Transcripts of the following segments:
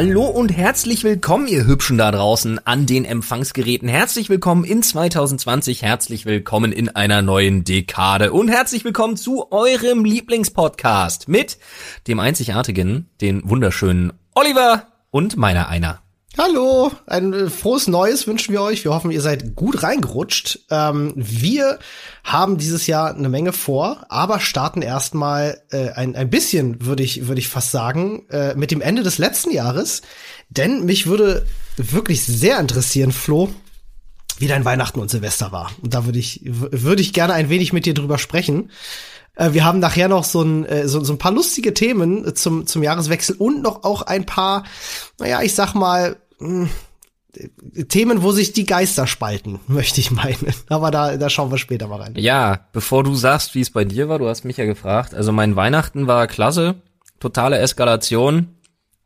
Hallo und herzlich willkommen, ihr Hübschen da draußen an den Empfangsgeräten. Herzlich willkommen in 2020, herzlich willkommen in einer neuen Dekade und herzlich willkommen zu eurem Lieblingspodcast mit dem einzigartigen, den wunderschönen Oliver und meiner einer. Hallo, ein äh, frohes Neues wünschen wir euch. Wir hoffen, ihr seid gut reingerutscht. Ähm, wir haben dieses Jahr eine Menge vor, aber starten erstmal äh, ein, ein bisschen, würde ich, würde ich fast sagen, äh, mit dem Ende des letzten Jahres. Denn mich würde wirklich sehr interessieren, Flo, wie dein Weihnachten und Silvester war. Und da würde ich, würde ich gerne ein wenig mit dir drüber sprechen. Äh, wir haben nachher noch so ein, äh, so, so ein paar lustige Themen zum, zum Jahreswechsel und noch auch ein paar, naja, ich sag mal, hm, Themen, wo sich die Geister spalten, möchte ich meinen. Aber da, da schauen wir später mal rein. Ja, bevor du sagst, wie es bei dir war, du hast mich ja gefragt. Also mein Weihnachten war klasse, totale Eskalation,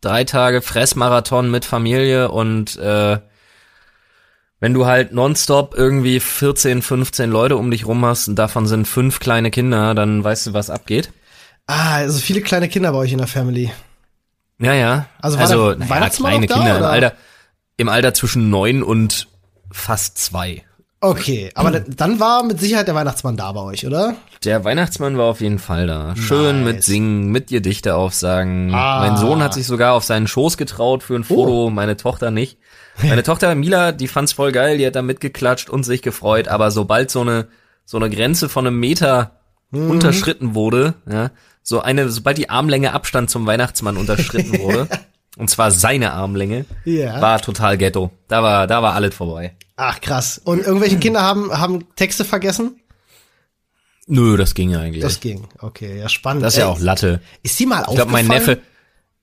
drei Tage Fressmarathon mit Familie und äh, wenn du halt nonstop irgendwie 14, 15 Leute um dich rum hast und davon sind fünf kleine Kinder, dann weißt du, was abgeht. Ah, also viele kleine Kinder bei euch in der Family. Ja, ja. Also, war also der naja, Weihnachtsmann kleine auch da, Kinder im oder? Alter, im Alter zwischen neun und fast zwei. Okay, aber dann war mit Sicherheit der Weihnachtsmann da bei euch, oder? Der Weihnachtsmann war auf jeden Fall da. Schön Nice. mit Singen, mit Gedichte aufsagen. Ah. Mein Sohn hat sich sogar auf seinen Schoß getraut für ein Foto, meine Tochter nicht. Meine Tochter Mila, die fand's voll geil, die hat da mitgeklatscht und sich gefreut, aber sobald so eine so eine Grenze von einem Meter unterschritten wurde, ja, so eine, sobald die Armlänge Abstand zum Weihnachtsmann unterschritten wurde, und zwar seine Armlänge, Ja. war total Ghetto. Da war, da war alles vorbei. Ach krass. Und irgendwelche Kinder haben haben Texte vergessen? Nö, das ging ja eigentlich. Das Das, ging. Okay, ja spannend. ist ja Ey, auch Latte. Ist dir mal Ich glaube, aufgefallen? mein Neffe,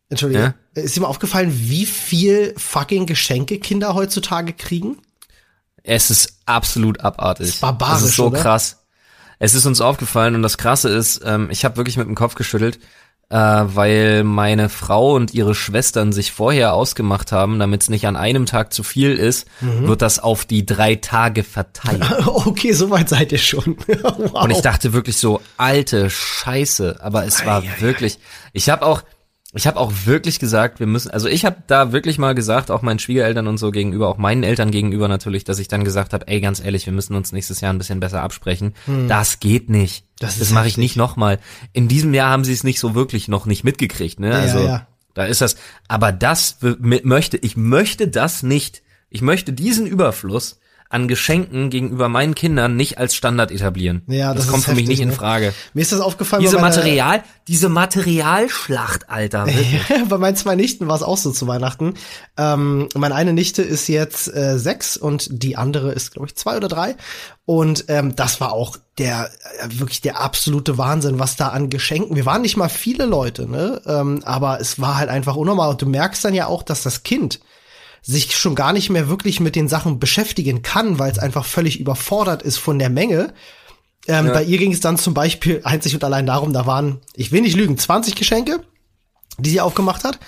Entschuldigung. Ist dir mal aufgefallen, wie viel fucking Geschenke Kinder heutzutage kriegen? Es ist absolut abartig. ist barbarisch, Es ist so oder? krass. Es ist uns aufgefallen und das Krasse ist, ähm, ich habe wirklich mit dem Kopf geschüttelt, äh, weil meine Frau und ihre Schwestern sich vorher ausgemacht haben, damit es nicht an einem Tag zu viel ist, Mhm. wird das auf die drei Tage verteilt. Okay, soweit seid ihr schon. wow. Und ich dachte wirklich so, alte Scheiße, aber es war wirklich, ich habe auch, ich habe auch wirklich gesagt, wir müssen, also ich habe da wirklich mal gesagt, auch meinen Schwiegereltern und so gegenüber, auch meinen Eltern gegenüber natürlich, dass ich dann gesagt habe, ey, ganz ehrlich, wir müssen uns nächstes Jahr ein bisschen besser absprechen. Das geht nicht. Hm. Das Das, mache ich nicht nochmal. In diesem Jahr haben sie es nicht so wirklich noch nicht mitgekriegt, ne? Ja, Also ja. da ist das, aber das möchte, ich möchte das nicht. Ich möchte diesen Überfluss an Geschenken gegenüber meinen Kindern nicht als Standard etablieren. Ja, das das, kommt für mich heftig, nicht in ne? Frage. Mir ist das aufgefallen Diese Material, diese Materialschlacht, Alter. Bei meinen zwei Nichten war es auch so zu Weihnachten. Ähm, meine eine Nichte ist jetzt äh, sechs und die andere ist, glaube ich, zwei oder drei. Und ähm, das war auch der äh, wirklich der absolute Wahnsinn, was da an Geschenken. Wir waren nicht mal viele Leute, ne? Ähm, aber es war halt einfach unnormal. Und du merkst dann ja auch, dass das Kind sich schon gar nicht mehr wirklich mit den Sachen beschäftigen kann, weil es einfach völlig überfordert ist von der Menge. Ähm, Ja. Bei ihr ging es dann zum Beispiel einzig und allein darum, da waren, ich will nicht lügen, 20 Geschenke, die sie aufgemacht hat.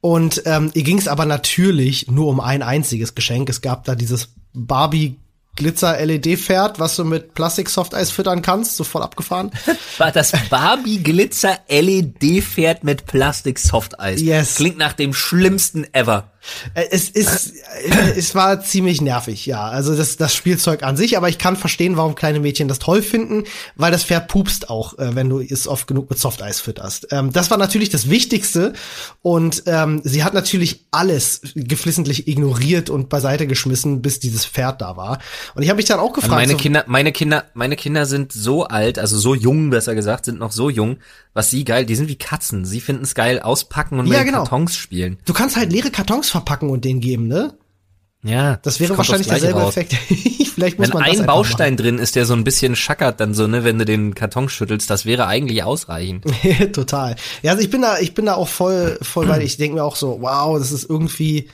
Und ähm, ihr ging es aber natürlich nur um ein einziges Geschenk. Es gab da dieses Barbie Glitzer LED Pferd, was du mit Plastik Softeis füttern kannst, so voll abgefahren. War das Barbie Glitzer LED Pferd mit Plastik Softeis. Yes. Klingt nach dem schlimmsten ever. Äh, Es ist, äh, es war ziemlich nervig, ja. Also das, das Spielzeug an sich, aber ich kann verstehen, warum kleine Mädchen das toll finden, weil das Pferd pupst auch, äh, wenn du es oft genug mit Softeis fütterst. Ähm, das war natürlich das Wichtigste und ähm, sie hat natürlich alles geflissentlich ignoriert und beiseite geschmissen, bis dieses Pferd da war. Und ich habe mich dann auch gefragt, meine so, Kinder, meine Kinder, meine Kinder sind so alt, also so jung, besser gesagt, sind noch so jung, was sie geil, die sind wie Katzen. Sie finden es geil, auspacken und mit Ja, den genau. Kartons spielen. du kannst halt leere Kartons verpacken und denen geben, ne? Ja. Das wäre wahrscheinlich derselbe raus. Effekt. Vielleicht muss Wenn man ein Baustein drin ist, der so ein bisschen schackert dann so, ne, wenn du den Karton schüttelst, das wäre eigentlich ausreichend. Total. Ja, also ich bin da, ich bin da auch voll, voll, weil ich denke mir auch so, wow, das ist irgendwie.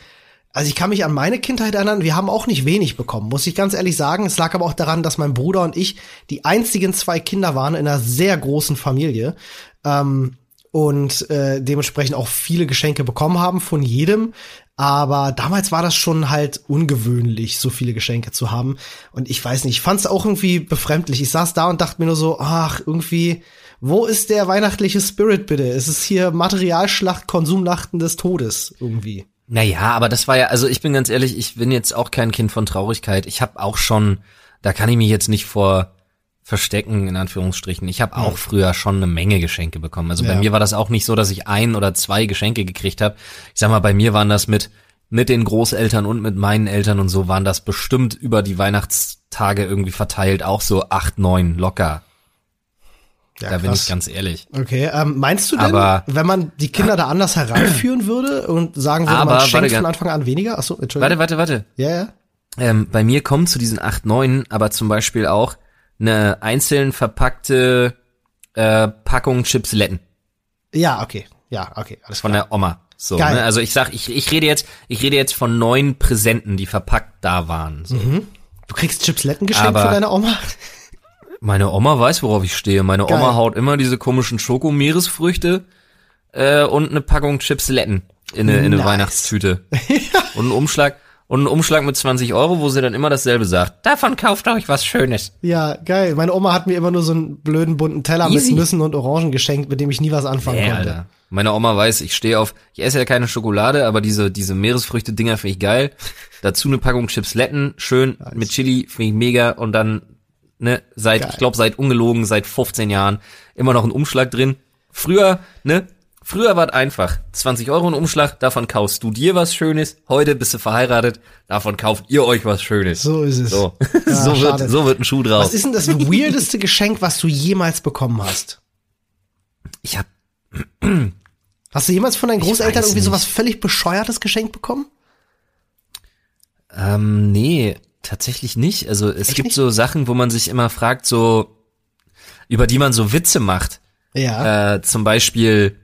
Also ich kann mich an meine Kindheit erinnern, wir haben auch nicht wenig bekommen, muss ich ganz ehrlich sagen. Es lag aber auch daran, dass mein Bruder und ich die einzigen zwei Kinder waren in einer sehr großen Familie. Ähm, und äh, dementsprechend auch viele Geschenke bekommen haben von jedem. Aber damals war das schon halt ungewöhnlich, so viele Geschenke zu haben. Und ich weiß nicht, ich fand es auch irgendwie befremdlich. Ich saß da und dachte mir nur so, ach, irgendwie, wo ist der weihnachtliche Spirit bitte? Es ist hier Materialschlacht, Konsumnachten des Todes irgendwie. Naja, aber das war ja, also ich bin ganz ehrlich, ich bin jetzt auch kein Kind von Traurigkeit. Ich habe auch schon, da kann ich mich jetzt nicht vor verstecken, in Anführungsstrichen. Ich habe auch früher schon eine Menge Geschenke bekommen. Also Ja. bei mir war das auch nicht so, dass ich ein oder zwei Geschenke gekriegt habe. Ich sag mal, bei mir waren das mit mit den Großeltern und mit meinen Eltern und so waren das bestimmt über die Weihnachtstage irgendwie verteilt auch so acht, neun locker. Ja, da bin krass. ich ganz ehrlich. Okay, ähm, meinst du denn, Aber- wenn man die Kinder da anders heranführen würde und sagen würde, Aber, man schenkt von Anfang an weniger? Achso, Entschuldigung. Warte, warte, warte. Ja, ja. Ähm, bei mir kommen zu diesen acht, neun aber zum Beispiel auch eine einzeln verpackte äh, Packung Chipsletten Ja, okay. Ja, okay, alles von klar. der Oma. So, Geil. ne? Also ich sag, ich, ich rede jetzt, ich rede jetzt von neun Präsenten, die verpackt da waren. So. Du kriegst Chipsletten geschenkt Aber- von deiner Oma? Meine Oma weiß, worauf ich stehe. Meine Geil. Oma haut immer diese komischen Schokomeeresfrüchte äh, und eine Packung Chipsletten in eine, in eine Nice. Weihnachtstüte. und einen Umschlag und einen Umschlag mit 20 Euro, wo sie dann immer dasselbe sagt. Davon kauft euch was Schönes. Ja, geil. Meine Oma hat mir immer nur so einen blöden bunten Teller Easy. mit Nüssen und Orangen geschenkt, mit dem ich nie was anfangen Nee, konnte. Alter. Meine Oma weiß, ich stehe auf, ich esse ja keine Schokolade, aber diese, diese Meeresfrüchte-Dinger finde ich geil. Dazu eine Packung Chipsletten, schön mit Chili, finde ich mega. Und dann, ne, seit, Geil. ich glaube, seit ungelogen, seit 15 Jahren immer noch ein Umschlag drin. Früher, ne, früher war es einfach. 20 Euro ein Umschlag, davon kaufst du dir was Schönes. Heute bist du verheiratet, davon kauft ihr euch was Schönes. So ist es. So, Ja, so, schade. wird, so wird ein Schuh draus. Was ist denn das weirdeste Geschenk, was du jemals bekommen hast? Ich hab, Hast du jemals von deinen Großeltern irgendwie nicht. sowas völlig bescheuertes geschenkt bekommen? Ähm, nee, tatsächlich nicht. Also es Echt gibt nicht? so Sachen, wo man sich immer fragt, so über die man so Witze macht. Ja. Äh, zum Beispiel,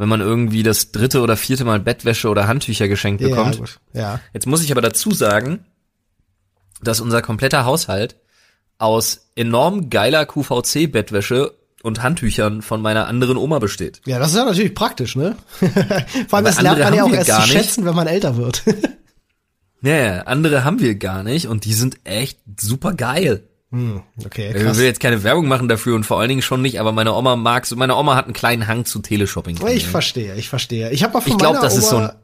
wenn man irgendwie das dritte oder vierte Mal Bettwäsche oder Handtücher geschenkt bekommt. Ja, gut. Ja. Jetzt muss ich aber dazu sagen, dass unser kompletter Haushalt aus enorm geiler QVC-Bettwäsche und Handtüchern von meiner anderen Oma besteht. Ja, das ist ja natürlich praktisch, ne? Vor allem, das lernt man ja auch erst zu schätzen, wenn man älter wird. Ja, ja, andere haben wir gar nicht und die sind echt super geil. Hm, okay, Ich krass. will jetzt keine Werbung machen dafür und vor allen Dingen schon nicht, aber meine Oma mag so, meine Oma hat einen kleinen Hang zu Teleshopping. Ich verstehe, ich verstehe. Ich habe mal von Ich glaub, meiner das ist so Oma, ein-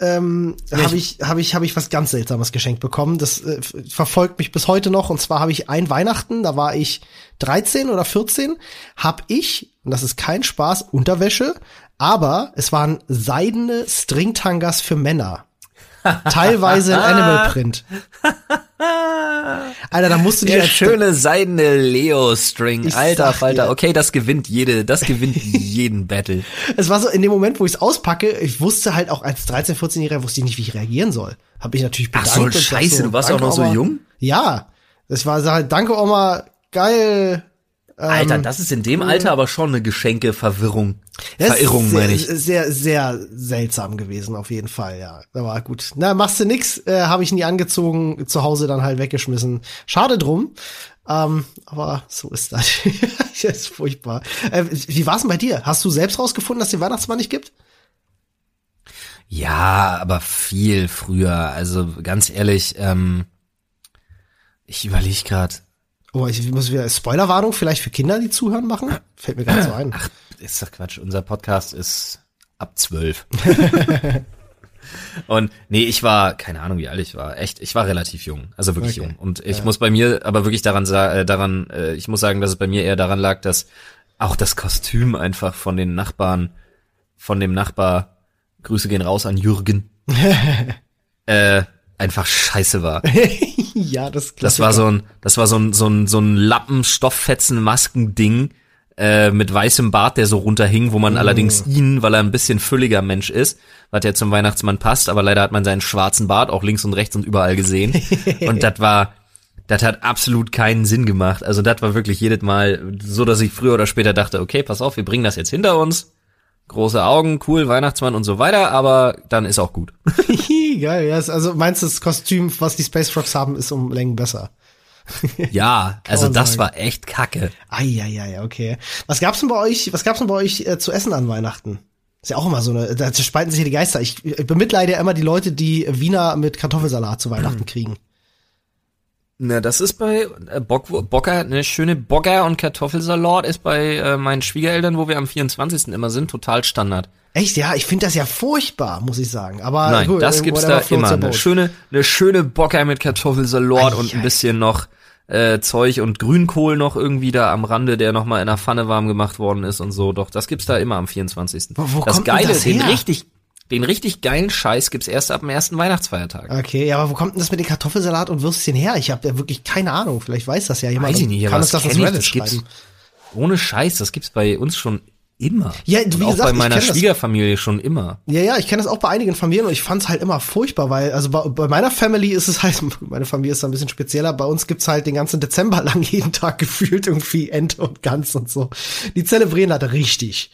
ähm, habe ich habe ich habe ich was ganz seltsames geschenkt bekommen. Das äh, verfolgt mich bis heute noch und zwar habe ich ein Weihnachten, da war ich 13 oder 14, habe ich und das ist kein Spaß Unterwäsche, aber es waren seidene Stringtangas für Männer. Teilweise in Animal Print. Alter, da musst du dich Der schöne seidene Leo-String. Alter Falter. dir. Okay, das gewinnt jede, das gewinnt jeden Battle. Es war so, in dem Moment, wo ich es auspacke, ich wusste halt auch als 13-, 14-Jähriger, wusste ich nicht, wie ich reagieren soll. Hab ich natürlich Ach bedankt. so, und sag scheiße, du warst auch noch so Oma. jung? Ja. Das war so halt, danke Oma, geil. Alter, das ist in dem Alter aber schon eine Geschenke-Verwirrung. Verirrung, sehr, meine ich. Sehr, sehr seltsam gewesen, auf jeden Fall, ja. Aber gut. Na, machst du nix, äh, habe ich nie angezogen, zu Hause dann halt weggeschmissen. Schade drum. Ähm, aber so ist das. das ist furchtbar. Äh, wie war's denn bei dir? Hast du selbst rausgefunden, dass es den Weihnachtsmann nicht gibt? Ja, aber viel früher. Also ganz ehrlich, ähm, ich überlege gerade. Oh, ich muss wieder Spoilerwarnung vielleicht für Kinder, die zuhören, machen? Fällt mir gerade so ein. Ach, ist doch Quatsch. Unser Podcast ist ab zwölf. Und nee, ich war, keine Ahnung, wie alt ich war. Echt, ich war relativ jung. Also wirklich Okay. jung. Und ich muss bei mir aber wirklich daran sagen, äh, daran, äh, ich muss sagen, dass es bei mir eher daran lag, dass auch das Kostüm einfach von den Nachbarn, von dem Nachbar, Grüße gehen raus an Jürgen, äh, einfach scheiße war. ja, das Das war so ein, das war so ein, so ein, so ein Lappen, Stofffetzen, Maskending, äh, mit weißem Bart, der so runterhing, wo man allerdings ihn, weil er ein bisschen fülliger Mensch ist, was ja zum Weihnachtsmann passt, aber leider hat man seinen schwarzen Bart auch links und rechts und überall gesehen. und das war, das hat absolut keinen Sinn gemacht. Also das war wirklich jedes Mal so, dass ich früher oder später dachte, okay, pass auf, wir bringen das jetzt hinter uns. Große Augen, cool, Weihnachtsmann und so weiter, aber dann ist auch gut. Geil, ja. Also meinst du, das Kostüm, was die Space Frogs haben, ist um Längen besser? Ja, also das sagen. war echt kacke. Eieiei, okay. Was gab's denn bei euch, was gab's denn bei euch äh, zu essen an Weihnachten? Ist ja auch immer so eine, da spalten sich ja die Geister. Ich, ich bemitleide ja immer die Leute, die Wiener mit Kartoffelsalat zu Weihnachten kriegen. Na, das ist bei äh, Bock, Bocker, eine schöne Bocker und Kartoffelsalat ist bei äh, meinen Schwiegereltern, wo wir am 24. immer sind, total Standard. Echt, ja, ich finde das ja furchtbar, muss ich sagen. Aber Nein, gut, das äh, gibt's da immer. Eine schöne, eine schöne Bocker mit Kartoffelsalat Ei, und ein ei. bisschen noch äh, Zeug und Grünkohl noch irgendwie da am Rande, der noch mal in der Pfanne warm gemacht worden ist und so. Doch, das gibt's da immer am 24. Wo- wo das kommt Geile, das den her? richtig, den richtig geilen Scheiß gibt's erst ab dem ersten Weihnachtsfeiertag. Okay, ja, aber wo kommt denn das mit den Kartoffelsalat und Würstchen her? Ich habe ja wirklich keine Ahnung. Vielleicht weiß das ja jemand. Weiß ich nicht, aber kann das uns das das gibt's ohne Scheiß, das gibt's bei uns schon immer. Ja, und wie auch gesagt, bei meiner kenn das. Schwiegerfamilie schon immer. Ja, ja, ich kenne das auch bei einigen Familien und ich fand's halt immer furchtbar, weil, also bei, bei meiner Family ist es halt, meine Familie ist da ein bisschen spezieller, bei uns gibt's halt den ganzen Dezember lang jeden Tag gefühlt irgendwie Ente und Gans und so. Die zelebrieren halt richtig.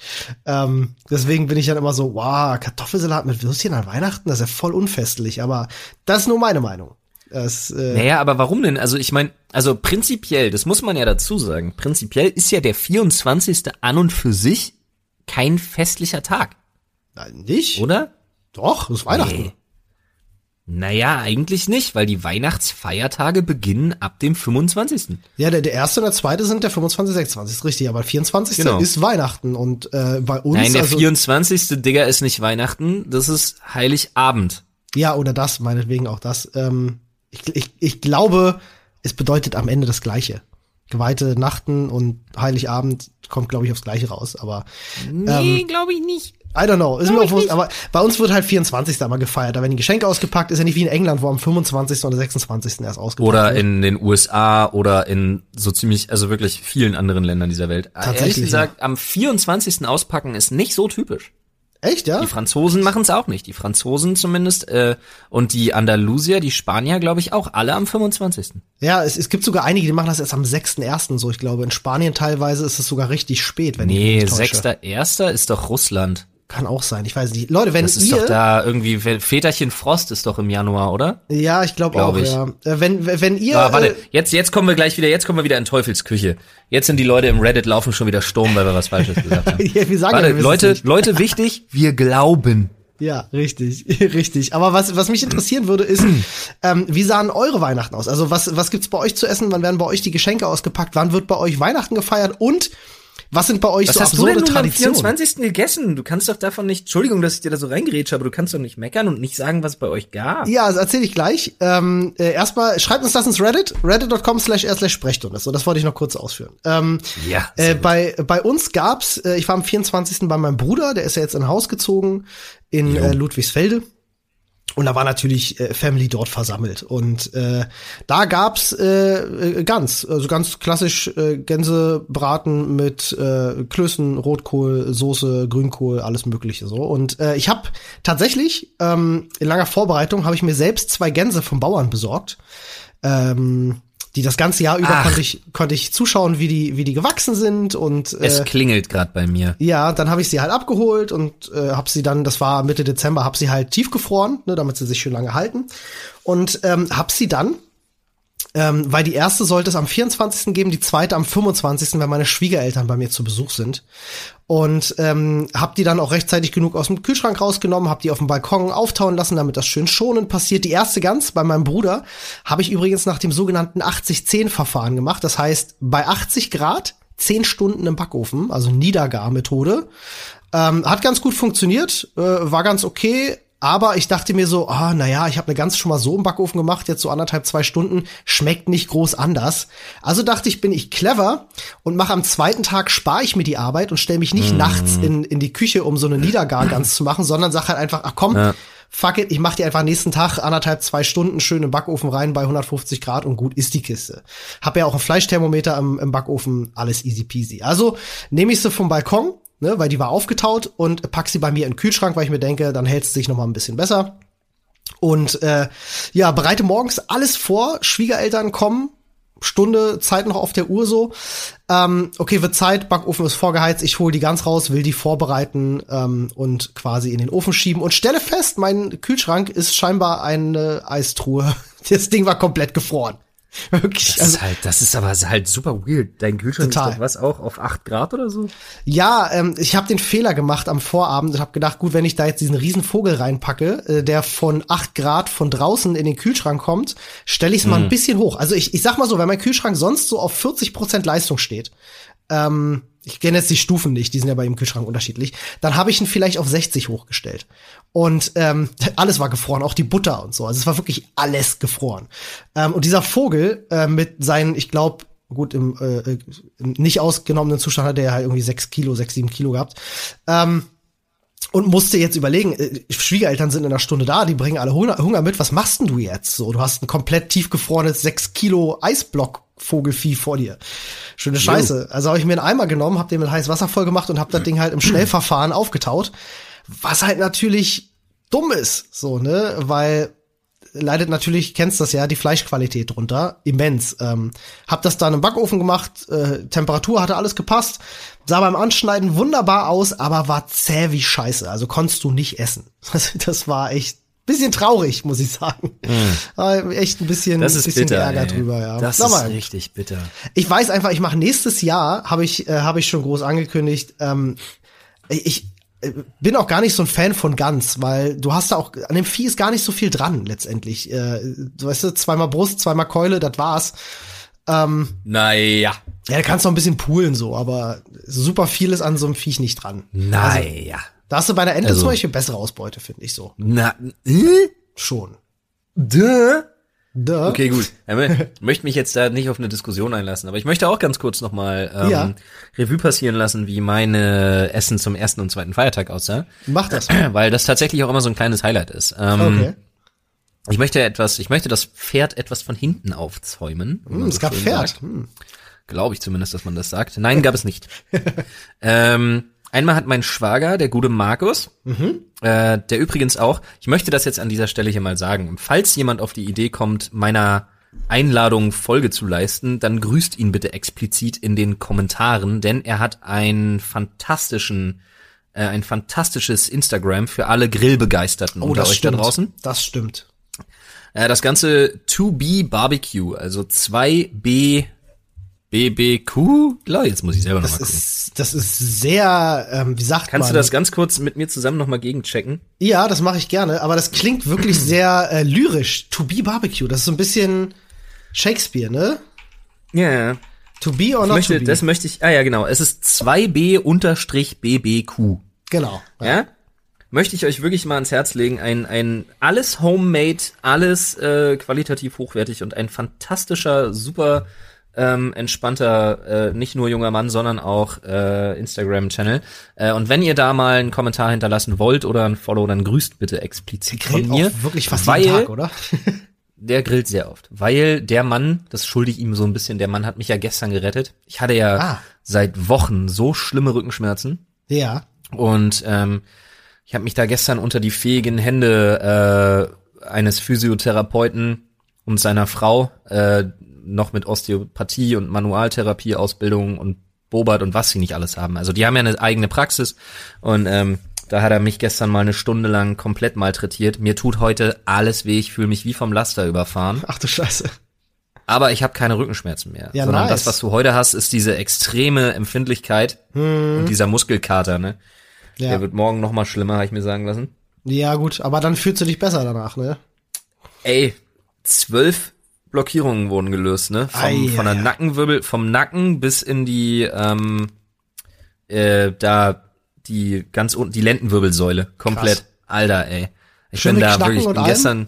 Ähm, deswegen bin ich dann immer so, wow, Kartoffelsalat mit Würstchen an Weihnachten, das ist ja voll unfestlich, aber das ist nur meine Meinung. Das, äh, Naja, aber warum denn? Also ich meine, also prinzipiell, das muss man ja dazu sagen, prinzipiell ist ja der 24. an und für sich kein festlicher Tag, nein, nicht? oder? Doch, das ist Weihnachten. Nee. Naja, eigentlich nicht, weil die Weihnachtsfeiertage beginnen ab dem 25. Ja, der, der erste und der zweite sind der 25, 26, ist richtig, aber der 24. Genau. ist Weihnachten und äh, bei uns, Nein, der also, 24. Digga ist nicht Weihnachten, das ist Heiligabend. Ja, oder das, meinetwegen auch das. Ähm, ich, ich, ich glaube, es bedeutet am Ende das Gleiche. Geweihte Nachten und Heiligabend kommt, glaube ich, aufs Gleiche raus. Aber Nee, glaube ich nicht. I don't know. Ist mir auch wurscht, aber bei uns wird halt 24. mal gefeiert. Da werden die Geschenke ausgepackt. Ist ja nicht wie in England, wo am 25. oder 26. erst ausgepackt Oder wird. in den USA oder in so ziemlich, also wirklich vielen anderen Ländern dieser Welt. Tatsächlich, Ehrlich gesagt, am 24. auspacken ist nicht so typisch. Echt, ja? Die Franzosen machen es auch nicht. Die Franzosen zumindest äh, und die Andalusier, die Spanier, glaube ich, auch alle am 25. Ja, es, es gibt sogar einige, die machen das erst am 6.1. so. Ich glaube, in Spanien teilweise ist es sogar richtig spät, wenn ich Nee, mich nicht täusche. sechster erster ist doch Russland. Kann auch sein. Ich weiß nicht. Leute, wenn Das ist ihr doch da irgendwie Väterchen Frost ist doch im Januar, oder? Ja, ich glaube Glaub auch, ich. ja. Äh, Wenn, wenn ihr. Ah, warte, äh, jetzt jetzt kommen wir gleich wieder, jetzt kommen wir wieder in Teufelsküche. Jetzt sind die Leute im Reddit laufen schon wieder Sturm, weil wir was falsches gesagt haben. ja, wir sagen Warte, ja, Leute. Leute, wichtig, wir glauben. Ja, richtig, richtig. Aber was, was mich interessieren würde, ist, ähm, wie sahen eure Weihnachten aus? Also was, was gibt's bei euch zu essen? Wann werden bei euch die Geschenke ausgepackt? Wann wird bei euch Weihnachten gefeiert? Und was sind bei euch Was so hast du absurde denn nun am Traditionen? 24. gegessen? Du kannst doch davon nicht, Entschuldigung, dass ich dir da so reingerätsche, aber du kannst doch nicht meckern und nicht sagen, was es bei euch gab. Ja, das erzähle ich gleich. Ähm, äh, erstmal schreibt uns das ins Reddit, reddit.com slash r slash Sprechstunde. So, das wollte ich noch kurz ausführen. Ähm, Ja, äh, bei, bei uns gab's, äh, ich war am 24. bei meinem Bruder, der ist ja jetzt in ein Haus gezogen in äh, Ludwigsfelde. Und da war natürlich äh, Family dort versammelt. Und äh, da gab's äh, äh, Gans, also ganz klassisch äh, Gänsebraten mit äh, Klößen, Rotkohl, Soße, Grünkohl, alles Mögliche so. Und äh, ich habe tatsächlich ähm, in langer Vorbereitung habe ich mir selbst zwei Gänse vom Bauern besorgt. Ähm, die das ganze Jahr über Ach. konnte ich, konnte ich zuschauen, wie die, wie die gewachsen sind und äh, Es klingelt gerade bei mir. ja, dann habe ich sie halt abgeholt und äh, habe sie dann, das war Mitte Dezember, habe sie halt tiefgefroren, ne, damit sie sich schön lange halten. Und ähm, habe sie dann, ähm, weil die erste sollte es am 24. geben, die zweite am 25., wenn meine Schwiegereltern bei mir zu Besuch sind. Und ähm, habe die dann auch rechtzeitig genug aus dem Kühlschrank rausgenommen, habe die auf dem Balkon auftauen lassen, damit das schön schonend passiert. Die erste Gans bei meinem Bruder habe ich übrigens nach dem sogenannten 80-10-Verfahren gemacht. Das heißt, bei 80 Grad 10 Stunden im Backofen, also Niedergarmethode. Ähm, hat ganz gut funktioniert, äh, war ganz okay. Aber ich dachte mir so, ah, naja, ich habe eine Gans schon mal so im Backofen gemacht, jetzt so anderthalb, zwei Stunden, schmeckt nicht groß anders. Also dachte ich, bin ich clever und mache am zweiten Tag, spare ich mir die Arbeit und stelle mich nicht nachts in, in die Küche, um so eine Niedergargans zu machen, sondern sag halt einfach, ach komm, Ja. fuck it, ich mach die einfach nächsten Tag anderthalb, zwei Stunden schön im Backofen rein bei 150 Grad und gut ist die Kiste. Hab ja auch ein Fleischthermometer im, im Backofen, alles easy peasy. Also nehme ich sie vom Balkon, ne, weil die war aufgetaut und pack sie bei mir in den Kühlschrank, weil ich mir denke, dann hält sie sich noch mal ein bisschen besser. Und äh, ja, bereite morgens alles vor, Schwiegereltern kommen, Stunde Zeit noch auf der Uhr so. Ähm, okay, wird Zeit, Backofen ist vorgeheizt, ich hole die ganz raus, will die vorbereiten ähm, und quasi in den Ofen schieben und stelle fest, mein Kühlschrank ist scheinbar eine Eistruhe. Das Ding war komplett gefroren. Wirklich. Das Also, ist halt, das ist aber halt super weird. Dein Kühlschrank Total. ist was auch auf 8 Grad oder so? ja, ähm, ich habe den Fehler gemacht am Vorabend und habe gedacht, gut, wenn ich da jetzt diesen riesen Vogel reinpacke, äh, der von 8 Grad von draußen in den Kühlschrank kommt, stelle ich es mal ein bisschen hoch. Also ich, ich sag mal so, wenn mein Kühlschrank sonst so auf 40 Prozent Leistung steht, ähm, ich kenne jetzt die Stufen nicht, die sind ja bei ihm Kühlschrank unterschiedlich, dann habe ich ihn vielleicht auf 60 hochgestellt. Und ähm, alles war gefroren, auch die Butter und so. Also es war wirklich alles gefroren. Ähm, und dieser Vogel äh, mit seinen, ich glaube, gut, im, äh, im nicht ausgenommenen Zustand hat er halt irgendwie sechs Kilo, sechs, sieben Kilo gehabt. Ähm, und musste jetzt überlegen, äh, Schwiegereltern sind in einer Stunde da, die bringen alle Hunger, Hunger mit, was machst denn du jetzt? So, du hast ein komplett tiefgefrorenes sechs Kilo Eisblock Vogelvieh vor dir. Schöne Scheiße. Also habe ich mir einen Eimer genommen, habe den mit heißem Wasser voll gemacht und habe das Ding halt im Schnellverfahren aufgetaut, was halt natürlich dumm ist, so, ne, weil leidet natürlich, kennst das ja, die Fleischqualität drunter, immens. Ähm, hab das dann im Backofen gemacht, äh, Temperatur hatte alles gepasst, sah beim Anschneiden wunderbar aus, aber war zäh wie Scheiße, also konntest du nicht essen. Das, das war echt bisschen traurig, muss ich sagen. Mm. Echt ein bisschen, Das ist bisschen bitter. Ärger ey. drüber, ja. Das Aber ist richtig bitter. ich weiß einfach, ich mache nächstes Jahr, habe ich, äh, habe ich schon groß angekündigt, ähm, ich bin auch gar nicht so ein Fan von Gans, weil du hast da auch, an dem Vieh ist gar nicht so viel dran, letztendlich. Äh, du weißt du, zweimal Brust, zweimal Keule, das war's. Ähm, Naja. ja, da kannst du noch ein bisschen poolen so, aber super viel ist an so einem Viech nicht dran. Naja. Da hast du bei einer Ente Also- zum Beispiel bessere Ausbeute, finde ich so. Na, äh? Schon. Duh. Da. Okay, gut. Ich möchte mich jetzt da nicht auf eine Diskussion einlassen, aber ich möchte auch ganz kurz nochmal ähm, Ja. Revue passieren lassen, wie meine Essen zum ersten und zweiten Feiertag aussah. Mach das. Weil das tatsächlich auch immer so ein kleines Highlight ist. Ähm, Okay. Ich möchte etwas, ich möchte das Pferd etwas von hinten aufzäumen. Hm, es so gab Pferd. Hm. Glaube ich zumindest, dass man das sagt. Nein, gab es nicht. ähm, einmal hat mein Schwager, der gute Markus, Mhm. äh, der übrigens auch, ich möchte das jetzt an dieser Stelle hier mal sagen, falls jemand auf die Idee kommt, meiner Einladung Folge zu leisten, dann grüßt ihn bitte explizit in den Kommentaren, denn er hat einen fantastischen, äh, ein fantastisches Instagram für alle Grillbegeisterten Oh, unter euch stimmt. da draußen. Das stimmt. Äh, das Ganze 2B Barbecue, also 2B BBQ? Klar, jetzt muss ich selber nochmal gucken. ist, das ist sehr, ähm, wie sagt Kannst man? du das ganz kurz mit mir zusammen nochmal gegenchecken? Ja, das mache ich gerne, aber das klingt wirklich sehr äh, lyrisch. To be Barbecue, das ist so ein bisschen Shakespeare, ne? Ja, ja. To be or Ich not möchte, to be. das möchte ich, ah ja, genau. Es ist 2B unterstrich BBQ. genau. Ja? Möchte ich euch wirklich mal ans Herz legen. Ein, ein alles homemade, alles äh, qualitativ hochwertig und ein fantastischer, super ähm, entspannter, äh, nicht nur junger Mann, sondern auch äh, Instagram-Channel. Äh, und wenn ihr da mal einen Kommentar hinterlassen wollt oder ein Follow, dann grüßt bitte explizit von mir. auch wirklich fast weil jeden Tag, oder? der grillt sehr oft. Weil der Mann, das schulde ich ihm so ein bisschen, der Mann hat mich ja gestern gerettet. Ich hatte ja Ah. seit Wochen so schlimme Rückenschmerzen. ja. Und ähm, ich habe mich da gestern unter die fähigen Hände äh, eines Physiotherapeuten und seiner Frau äh, noch mit Osteopathie und Manualtherapie-Ausbildung und Bobert und was sie nicht alles haben. Also die haben ja eine eigene Praxis und ähm, da hat er mich gestern mal eine Stunde lang komplett malträtiert. Mir tut heute alles weh, ich fühle mich wie vom Laster überfahren. Ach du Scheiße. Aber ich habe keine Rückenschmerzen mehr. Ja, sondern nice. das, was du heute hast, ist diese extreme Empfindlichkeit und dieser Muskelkater, ne? Der Hm. Ja. wird morgen noch mal schlimmer, habe ich mir sagen lassen. ja, gut, aber dann fühlst du dich besser danach, ne? Ey, zwölf Blockierungen wurden gelöst, ne? Vom, Ei, von der ei. Nackenwirbel, vom Nacken bis in die, ähm, äh, da die ganz unten, die Lendenwirbelsäule, komplett. Krass. Alter, ey. Ich Schön bin da wirklich, bin allem?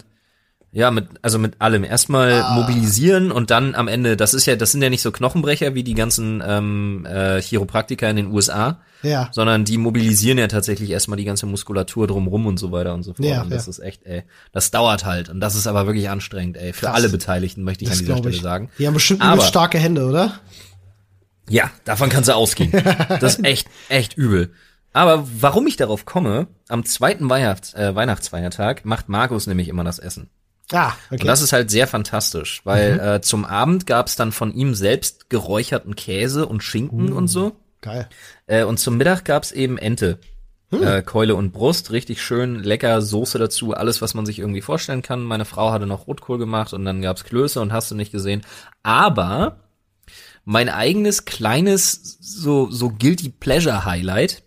Ja, mit, also mit allem. Erstmal Ah. mobilisieren und dann am Ende, das ist ja, das sind ja nicht so Knochenbrecher wie die ganzen ähm, äh, Chiropraktiker in den USA, Ja. sondern die mobilisieren ja tatsächlich erstmal die ganze Muskulatur drumrum und so weiter und so fort. Ja, und das ja. ist echt, ey, das dauert halt und das ist aber wirklich anstrengend, ey, für Krass. alle Beteiligten möchte ich Das an dieser Stelle ich. sagen. Die haben bestimmt Aber- starke Hände, oder? Ja, davon kannst du ausgehen. Das ist echt, echt übel. Aber warum ich darauf komme, am zweiten Weihnachts äh, Weihnachtsfeiertag macht Markus nämlich immer das Essen. Ah, okay. Und das ist halt sehr fantastisch, weil äh, zum Abend gab's dann von ihm selbst geräucherten Käse und Schinken und so. Geil. Äh, und zum Mittag gab's eben Ente. Hm. Äh, Keule und Brust, richtig schön, lecker, Soße dazu, alles, was man sich irgendwie vorstellen kann. Meine Frau hatte noch Rotkohl gemacht und dann gab's Klöße und hast du nicht gesehen. Aber mein eigenes kleines, so, so guilty pleasure Highlight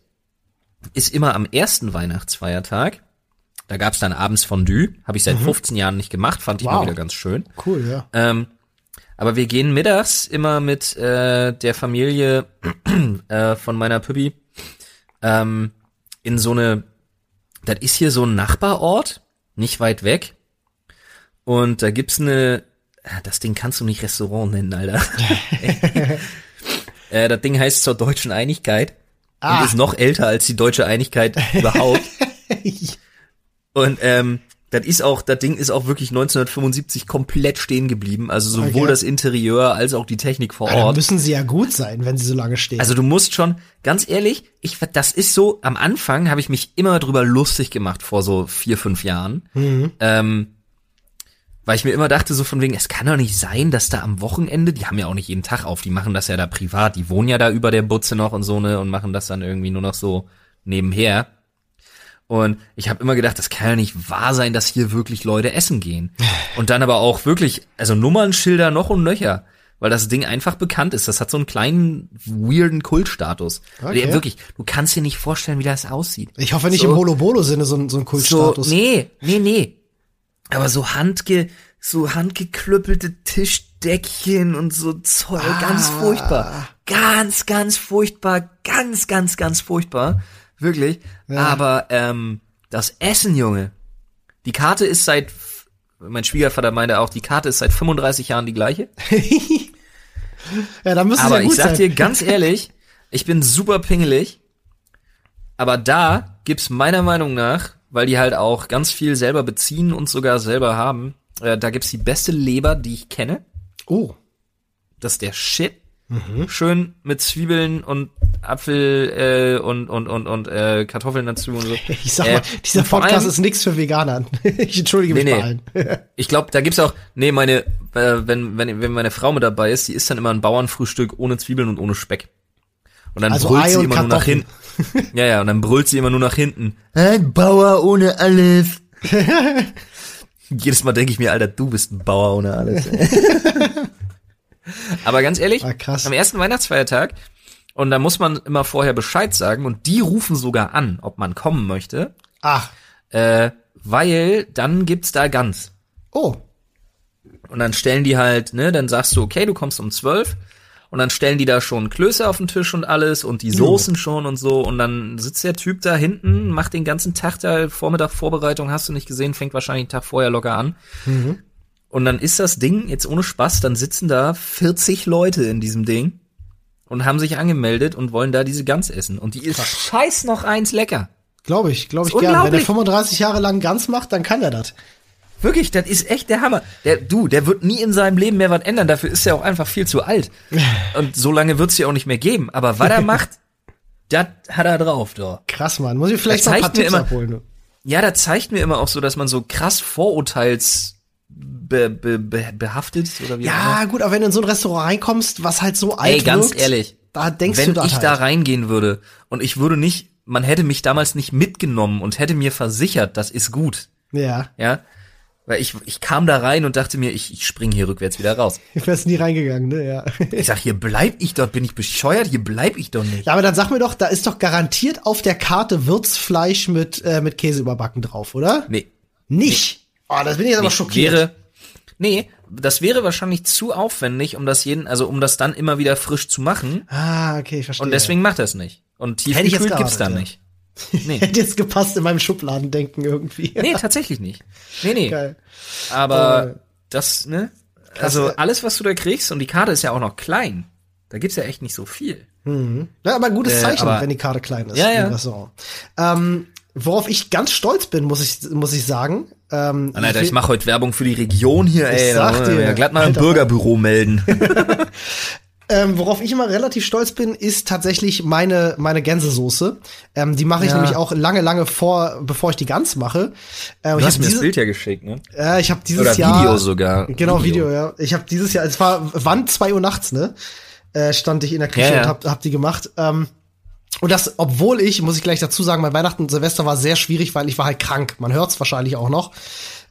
ist immer am ersten Weihnachtsfeiertag. Da gab's dann abends Fondue, habe ich seit mhm. 15 Jahren nicht gemacht, fand ich wow. mal wieder ganz schön. Cool, ja. Ähm, aber wir gehen mittags immer mit äh, der Familie äh, von meiner Püppi ähm, in so eine, das ist hier so ein Nachbarort, nicht weit weg. Und da gibt's eine, ah, das Ding kannst du nicht Restaurant nennen, Alter. äh, das Ding heißt zur deutschen Einigkeit ah. und ist noch älter als die deutsche Einigkeit überhaupt. und ähm, das ist auch, das Ding ist auch wirklich 1975 komplett stehen geblieben. Also sowohl okay. das Interieur als auch die Technik vor Ort. Ja, müssen sie ja gut sein, wenn sie so lange stehen. Also du musst schon, ganz ehrlich, ich, das ist so, am Anfang habe ich mich immer drüber lustig gemacht vor so vier, fünf Jahren. Mhm. Ähm, weil ich mir immer dachte, so von wegen, es kann doch nicht sein, dass da am Wochenende, die haben ja auch nicht jeden Tag auf, die machen das ja da privat, die wohnen ja da über der Butze noch und so ne und machen das dann irgendwie nur noch so nebenher. Und ich habe immer gedacht, das kann ja nicht wahr sein, dass hier wirklich Leute essen gehen. Und dann aber auch wirklich, also Nummernschilder noch und nöcher. Weil das Ding einfach bekannt ist. Das hat so einen kleinen, weirden Kultstatus. Okay. Wirklich, du kannst dir nicht vorstellen, wie das aussieht. Ich hoffe nicht so, im Holobolo-Sinne so, so ein Kultstatus. So, nee, nee, nee. Aber so handge, so handgeklüppelte Tischdeckchen und so Zeug, ah. ganz furchtbar. Ganz, ganz furchtbar, ganz, ganz, ganz furchtbar. Wirklich. Ja. Aber ähm, das Essen, Junge. Die Karte ist seit, mein Schwiegervater meinte auch, die Karte ist seit 35 Jahren die gleiche. ja, dann müssen Aber ja ich sag sein. dir ganz ehrlich, ich bin super pingelig. Aber da gibt's meiner Meinung nach, weil die halt auch ganz viel selber beziehen und sogar selber haben, äh, da gibt's die beste Leber, die ich kenne. Oh. Das ist der Shit. Mhm. Schön mit Zwiebeln und Apfel äh, und und und und äh, Kartoffeln dazu und so. Ich sag mal, äh, dieser Podcast allem, ist nichts für Veganer. ich entschuldige mich nee, bei allen. ich glaube, da gibt's auch nee, meine äh, wenn wenn wenn meine Frau mit dabei ist, die isst dann immer ein Bauernfrühstück ohne Zwiebeln und ohne Speck. Und dann also brüllt Ei sie immer nur nach hinten. ja, ja, und dann brüllt sie immer nur nach hinten. Ein Bauer ohne alles. Jedes Mal denke ich mir, Alter, du bist ein Bauer ohne alles. Aber ganz ehrlich, ah, am ersten Weihnachtsfeiertag, und da muss man immer vorher Bescheid sagen, und die rufen sogar an, ob man kommen möchte. Ach. Äh, weil dann gibt's da Gans. Oh. Und dann stellen die halt, ne, dann sagst du, okay, du kommst um zwölf. Und dann stellen die da schon Klöße auf den Tisch und alles und die Soßen schon und so. Und dann sitzt der Typ da hinten, macht den ganzen Tag da Vormittag Vorbereitung, hast du nicht gesehen, fängt wahrscheinlich einen Tag vorher locker an. Mhm. Und dann ist das Ding, jetzt ohne Spaß, dann sitzen da 40 Leute in diesem Ding und haben sich angemeldet und wollen da diese Gans essen. Und die ist Krass. scheiß noch eins lecker. Glaube ich, glaube ich gerne. Wenn er 35 Jahre lang Gans macht, dann kann er das. Wirklich, das ist echt der Hammer. Der, du, der wird nie in seinem Leben mehr was ändern. Dafür ist er auch einfach viel zu alt. Und so lange wird es ja auch nicht mehr geben. Aber was er macht, das hat er drauf, doch. Krass, Mann. Muss ich vielleicht noch ein paar Tipps immer, abholen. Ja, da zeigt mir immer auch so, dass man so krass Vorurteils be, be, be, behaftet oder wie Ja, auch gut, aber wenn du in so ein Restaurant reinkommst, was halt so alt Ey, ganz wirkt, ehrlich, da denkst wenn du ich halt. da reingehen würde und ich würde nicht, man hätte mich damals nicht mitgenommen und hätte mir versichert, das ist gut. Ja. Ja. Weil ich, ich kam da rein und dachte mir, ich, ich spring hier rückwärts wieder raus. Ich wär's nie reingegangen, ne? Ja. Ich sag, hier bleib ich doch, bin ich bescheuert, hier bleib ich doch nicht. Ja, aber dann sag mir doch, da ist doch garantiert auf der Karte Würzfleisch mit, äh, mit Käse überbacken drauf, oder? Nee. Nicht? Nee. Oh, das bin ich jetzt aber schockiert. Wäre, Nee, das wäre wahrscheinlich zu aufwendig, um das jeden, also um das dann immer wieder frisch zu machen. Ah, okay, ich verstehe. Und deswegen macht er es nicht. Und tiefgekühlt gibt's dann ja. nicht. Nee. Hätte jetzt gepasst in meinem Schubladendenken irgendwie. Nee, tatsächlich nicht. Nee, nee. Geil. Aber äh, das, ne? Also äh, alles, was du da kriegst, und die Karte ist ja auch noch klein. Da gibt's ja echt nicht so viel. Mhm. Ja, aber ein gutes äh, Zeichen, aber, wenn die Karte klein ist. Ja, ja. Ähm, worauf ich ganz stolz bin, muss ich, muss ich sagen, ähm, Nein, Alter, ich, ich mache heute Werbung für die Region hier, ey. Ich sag dir, ja glatt mal im Bürgerbüro melden. ähm, worauf ich immer relativ stolz bin, ist tatsächlich meine meine Gänsesoße. Ähm, die mache ich ja. nämlich auch lange, lange vor, bevor ich die ganz mache. Ähm, du hast mir diese, das Bild ja geschickt, ne? Äh, ich habe dieses Oder Jahr Video sogar. Genau Video, Video ja. Ich habe dieses Jahr, es war wann zwei Uhr nachts, ne? Äh, stand ich in der Küche ja. und hab, hab die gemacht. Ähm, Und das, obwohl ich, muss ich gleich dazu sagen, mein Weihnachten und Silvester war sehr schwierig, weil ich war halt krank. Man hört es wahrscheinlich auch noch.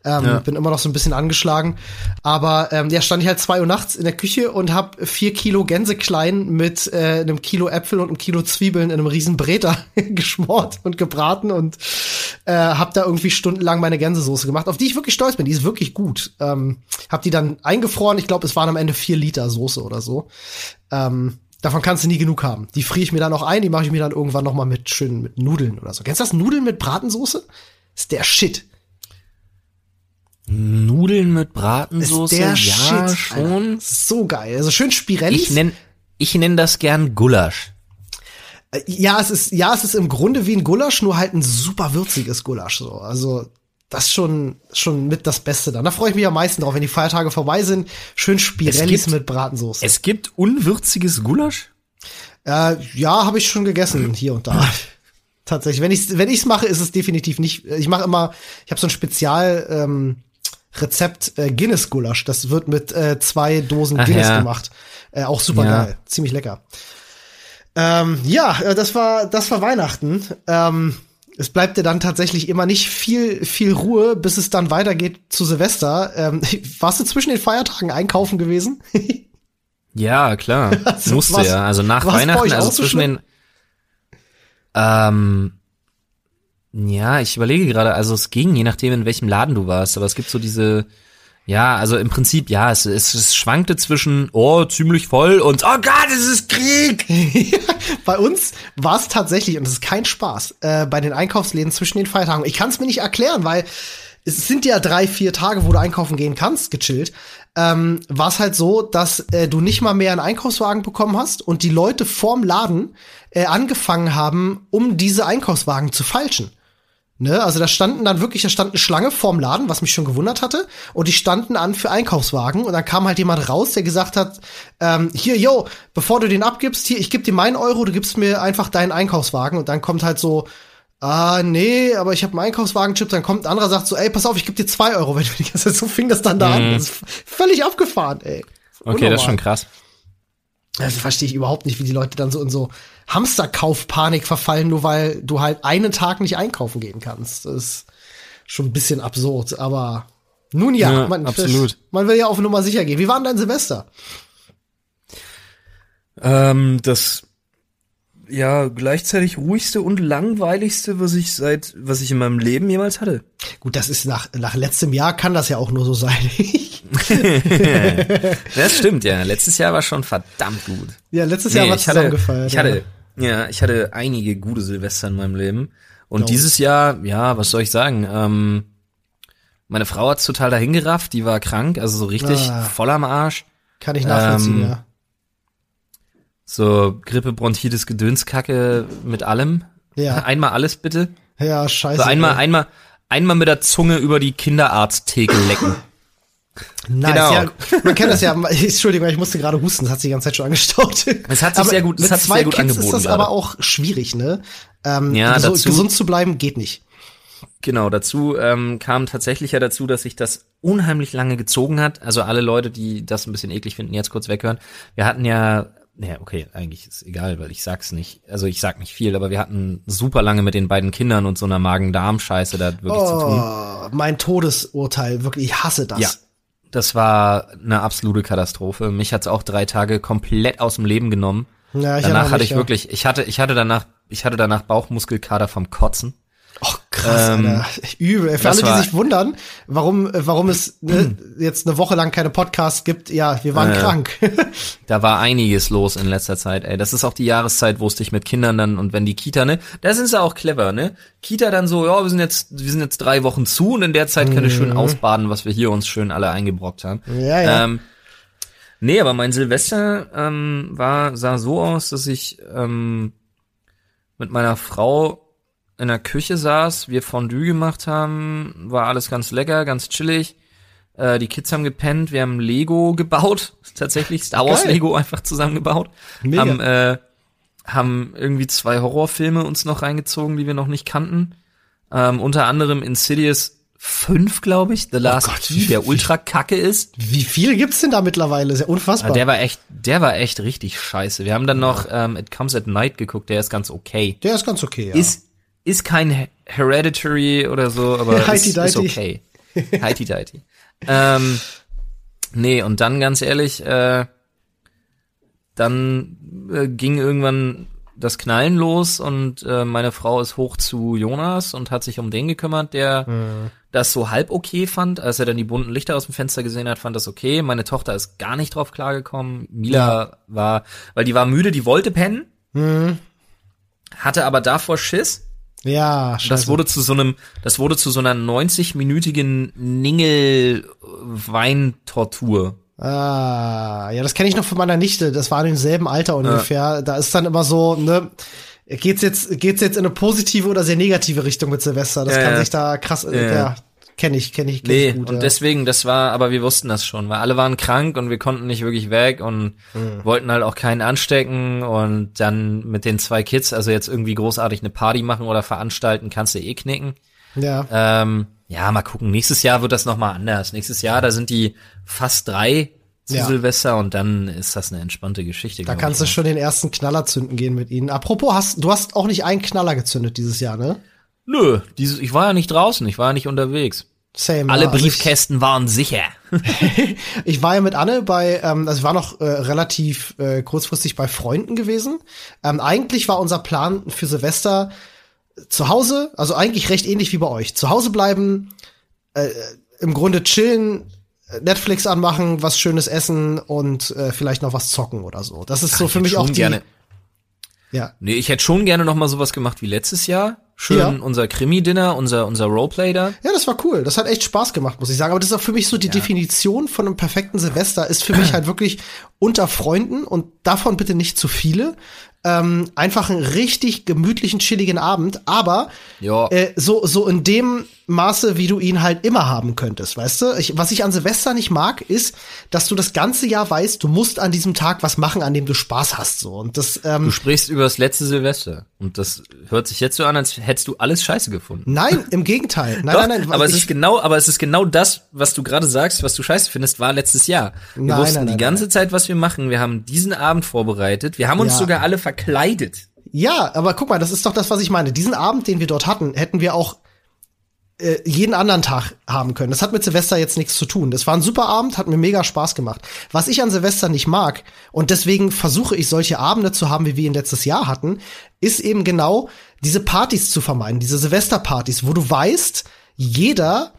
Ähm, ja. Bin immer noch so ein bisschen angeschlagen. Aber ähm, ja, stand ich halt zwei Uhr nachts in der Küche und hab vier Kilo Gänseklein mit äh, einem Kilo Äpfel und einem Kilo Zwiebeln in einem riesen Breter geschmort und gebraten und äh, hab da irgendwie stundenlang meine Gänsesoße gemacht, auf die ich wirklich stolz bin. Die ist wirklich gut. Ähm, hab die dann eingefroren. Ich glaube, es waren am Ende vier Liter Soße oder so. Ähm, Davon kannst du nie genug haben. Die friere ich mir dann auch ein, die mache ich mir dann irgendwann noch mal mit schön mit Nudeln oder so. Kennst du das Nudeln mit Bratensoße? ist der Shit. Nudeln mit Bratensoße? Ist der ja, Shit, schon. Alter. So geil. Also schön Spirelli. Ich nenn, ich nenn das gern Gulasch. Äh, ja, es ist, ja, es ist im Grunde wie ein Gulasch, nur halt ein super würziges Gulasch, so. Also, das ist schon, schon mit das Beste dann. Da freue ich mich am meisten drauf, wenn die Feiertage vorbei sind. Schön Spirellis mit Bratensoße. Es gibt unwürziges Gulasch? Äh, ja, habe ich schon gegessen, hier und da. Tatsächlich. Wenn ich wenn ich's mache, ist es definitiv nicht. Ich mache immer, ich habe so ein Spezial ähm, Rezept äh, Guinness Gulasch. Das wird mit äh, zwei Dosen Ach, Guinness ja. gemacht. Äh, auch super ja. geil, ziemlich lecker. Ähm, ja, äh, das war das war Weihnachten. Ähm, es bleibt dir dann tatsächlich immer nicht viel viel Ruhe, bis es dann weitergeht zu Silvester. Ähm, warst du zwischen den Feiertagen einkaufen gewesen? ja, klar. Also, Musste was, ja. Also nach Weihnachten, also zwischen den ähm, ja, ich überlege gerade, also es ging, je nachdem, in welchem Laden du warst, aber es gibt so diese, ja, also im Prinzip, ja, es, es, es schwankte zwischen, oh, ziemlich voll und, oh Gott, es ist Krieg! bei uns war es tatsächlich, und das ist kein Spaß, äh, bei den Einkaufsläden zwischen den Feiertagen. Ich kann es mir nicht erklären, weil es sind ja drei, vier Tage, wo du einkaufen gehen kannst, gechillt. Ähm, war es halt so, dass äh, du nicht mal mehr einen Einkaufswagen bekommen hast und die Leute vorm Laden äh, angefangen haben, um diese Einkaufswagen zu falschen. Ne, also da standen dann wirklich, da stand eine Schlange vorm Laden, was mich schon gewundert hatte, und die standen an für Einkaufswagen und dann kam halt jemand raus, der gesagt hat, ähm, hier, yo, bevor du den abgibst, hier, ich geb dir meinen Euro, du gibst mir einfach deinen Einkaufswagen und dann kommt halt so, ah, nee, aber ich habe einen Einkaufswagenchip, dann kommt ein anderer, sagt so, ey, pass auf, ich geb dir zwei Euro, wenn du die ganze so fing das dann da mhm. an. Das ist völlig abgefahren, ey. Okay, das ist schon krass. Das verstehe ich überhaupt nicht, wie die Leute dann so in so Hamsterkaufpanik verfallen, nur weil du halt einen Tag nicht einkaufen gehen kannst. Das ist schon ein bisschen absurd, aber nun ja, ja man, absolut. man will ja auf Nummer sicher gehen. Wie war denn dein Silvester? Ähm, das ja gleichzeitig ruhigste und langweiligste, was ich seit was ich in meinem Leben jemals hatte. Gut, das ist nach nach letztem Jahr kann das ja auch nur so sein. das stimmt ja. Letztes Jahr war schon verdammt gut. Ja, letztes nee, Jahr war ich hatte, gefeiert. Ich hatte ja, ich hatte einige gute Silvester in meinem Leben und Glaube. dieses Jahr, ja, was soll ich sagen? Ähm, meine Frau hat's total dahingerafft, die war krank, also so richtig ah, voll am Arsch. Kann ich nachvollziehen, ähm, ja. So Grippe, Bronchitis, Gedönskacke mit allem. Ja. Einmal alles bitte. Ja, scheiße. So einmal, ey. einmal, einmal mit der Zunge über die Kinderarzttheke lecken. Nice, genau. ja, man kennt das ja. Entschuldigung, ich musste gerade husten, das hat sich die ganze Zeit schon angestaut. Es hat sich aber sehr gut, es hat sich sehr gut Kids angeboten. ist das gerade. aber auch schwierig, ne? Ähm, ja, so, dazu, gesund zu bleiben geht nicht. Genau, dazu ähm, kam tatsächlich ja dazu, dass sich das unheimlich lange gezogen hat. Also alle Leute, die das ein bisschen eklig finden, jetzt kurz weghören. Wir hatten ja naja, okay, eigentlich ist egal, weil ich sag's nicht. Also ich sag nicht viel, aber wir hatten super lange mit den beiden Kindern und so einer Magen-Darm-Scheiße da wirklich oh, zu tun. Oh, mein Todesurteil, wirklich, ich hasse das. Ja, das war eine absolute Katastrophe. Mich hat's auch drei Tage komplett aus dem Leben genommen. Ja, ich danach hatte ich ja. wirklich, ich hatte, ich hatte danach, ich hatte danach Bauchmuskelkater vom Kotzen. Och, krass, ähm. Übel. Für alle, die sich wundern, warum, warum es ne, jetzt eine Woche lang keine Podcasts gibt, ja, wir waren äh, krank. da war einiges los in letzter Zeit, ey. Das ist auch die Jahreszeit, wo es dich mit Kindern dann und wenn die Kita, ne, da sind sie auch clever, ne? Kita dann so, ja, wir sind jetzt, wir sind jetzt drei Wochen zu und in der Zeit können wir schön mhm. ausbaden, was wir hier uns schön alle eingebrockt haben. Ja, ja. Ähm, nee, aber mein Silvester ähm, war, sah so aus, dass ich ähm, mit meiner Frau in der Küche saß, wir Fondue gemacht haben, war alles ganz lecker, ganz chillig. Äh, die Kids haben gepennt, wir haben Lego gebaut, tatsächlich Star Wars Geil. Lego einfach zusammengebaut. Mega. Haben, äh, haben irgendwie zwei Horrorfilme uns noch reingezogen, die wir noch nicht kannten. Ähm, unter anderem Insidious fünf, glaube ich, The Last Oh Gott, Key, der ultra kacke ist. Wie viel gibt's denn da mittlerweile? Ist ja unfassbar. Aber der war echt, der war echt richtig scheiße. Wir haben dann noch ähm, It Comes at Night geguckt, der ist ganz okay. Der ist ganz okay, ja. Ist, ist kein He- Hereditary oder so, aber ist, ist okay. Heidi Deiti. ähm, nee, und dann ganz ehrlich, äh, dann äh, ging irgendwann das Knallen los und äh, meine Frau ist hoch zu Jonas und hat sich um den gekümmert, der das so halb okay fand. Als er dann die bunten Lichter aus dem Fenster gesehen hat, fand das okay. Meine Tochter ist gar nicht drauf klargekommen. Mila war, weil die war müde, die wollte pennen, hatte aber davor Schiss. Ja, scheiße. Das wurde zu so einem, das wurde zu so einer 90-minütigen Ningel-Weintortur. Ah, ja, das kenne ich noch von meiner Nichte. Das war in demselben Alter ungefähr. Da ist dann immer so, ne, geht's jetzt, geht's jetzt in eine positive oder sehr negative Richtung mit Silvester? Das Ja, kann ja. sich da krass, ja, Ja. ja kenne ich, kenne ich, kenn Nee, ich gut. und ja. deswegen, das war, aber wir wussten das schon, weil alle waren krank und wir konnten nicht wirklich weg und Mhm. wollten halt auch keinen anstecken und dann mit den zwei Kids, also jetzt irgendwie großartig eine Party machen oder veranstalten, kannst du eh knicken. ja. Ähm, ja, mal gucken. Nächstes Jahr wird das nochmal anders. Nächstes Jahr, da sind die fast drei zu Ja. Silvester und dann ist das eine entspannte Geschichte. Da kannst du ich. schon den ersten Knaller zünden gehen mit ihnen. Apropos, hast, du hast auch nicht einen Knaller gezündet dieses Jahr, ne? Nö, dieses, ich war ja nicht draußen, ich war ja nicht unterwegs. Same. Alle ja. Also ich- Briefkästen waren sicher. Ich war ja mit Anne bei, ähm, also ich war noch äh, relativ äh, kurzfristig bei Freunden gewesen. Ähm, eigentlich war unser Plan für Silvester zu Hause, also eigentlich recht ähnlich wie bei euch. Zu Hause bleiben, äh, im Grunde chillen, äh, Netflix anmachen, was Schönes essen und äh, vielleicht noch was zocken oder so. Das ist so Ich für mich auch die. gerne. Ja, Nee, ich hätte schon gerne noch mal sowas gemacht wie letztes Jahr. Schön Ja. unser Krimi-Dinner, unser, unser Roleplay da. Ja, das war cool. Das hat echt Spaß gemacht, muss ich sagen. Aber das ist auch für mich so die Definition von einem perfekten Silvester ist für mich halt wirklich unter Freunden und davon bitte nicht zu viele. Ähm, einfach einen richtig gemütlichen, chilligen Abend, aber Ja. äh, so, so in dem Maße, wie du ihn halt immer haben könntest, weißt du? Ich, was ich an Silvester nicht mag, ist, dass du das ganze Jahr weißt, du musst an diesem Tag was machen, an dem du Spaß hast, so. Und das, ähm, Du sprichst über das letzte Silvester. Und das hört sich jetzt so an, als hättest du alles scheiße gefunden. nein, im Gegenteil. Nein, Doch, nein, nein. aber es ist genau, aber es ist genau das, was du gerade sagst, was du scheiße findest, war letztes Jahr. Wir Nein, wussten nein, die nein, ganze Zeit, was wir machen. Wir haben diesen Abend vorbereitet. Wir haben uns Ja. sogar alle verkleidet. Ja, aber guck mal, das ist doch das, was ich meine. Diesen Abend, den wir dort hatten, hätten wir auch jeden anderen Tag haben können. Das hat mit Silvester jetzt nichts zu tun. Das war ein super Abend, hat mir mega Spaß gemacht. Was ich an Silvester nicht mag, und deswegen versuche ich solche Abende zu haben, wie wir ihn letztes Jahr hatten, ist eben genau diese Partys zu vermeiden, diese Silvesterpartys, wo du weißt, jeder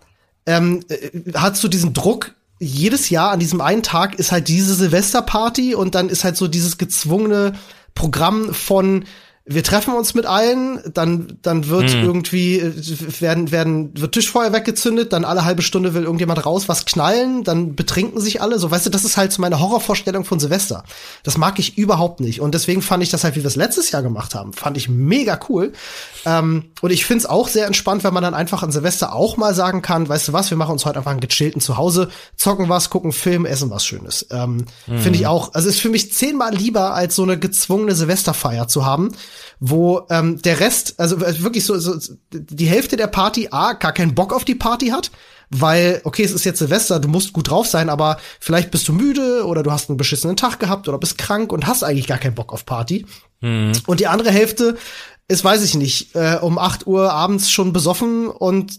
ähm, äh, hat so diesen Druck, jedes Jahr an diesem einen Tag ist halt diese Silvesterparty und dann ist halt so dieses gezwungene Programm von wir treffen uns mit allen, dann dann wird irgendwie äh, werden werden wird Tischfeuer weggezündet, dann alle halbe Stunde will irgendjemand raus was knallen, dann betrinken sich alle, so weißt du, das ist halt so meine Horrorvorstellung von Silvester. Das mag ich überhaupt nicht und deswegen fand ich das halt, wie wir es letztes Jahr gemacht haben, fand ich mega cool. Ähm, und ich find's auch sehr entspannt, wenn man dann einfach an Silvester auch mal sagen kann, weißt du was, wir machen uns heute einfach einen gechillten Zuhause, zocken was, gucken Film, essen was Schönes. Ähm, Finde ich auch, also ist für mich zehnmal lieber, als so eine gezwungene Silvesterfeier zu haben, wo ähm, der Rest, also äh, wirklich so, so die Hälfte der Party A gar keinen Bock auf die Party hat, weil, okay, es ist jetzt Silvester, du musst gut drauf sein, aber vielleicht bist du müde oder du hast einen beschissenen Tag gehabt oder bist krank und hast eigentlich gar keinen Bock auf Party. Und die andere Hälfte ist, weiß ich nicht, äh, um 8 Uhr abends schon besoffen und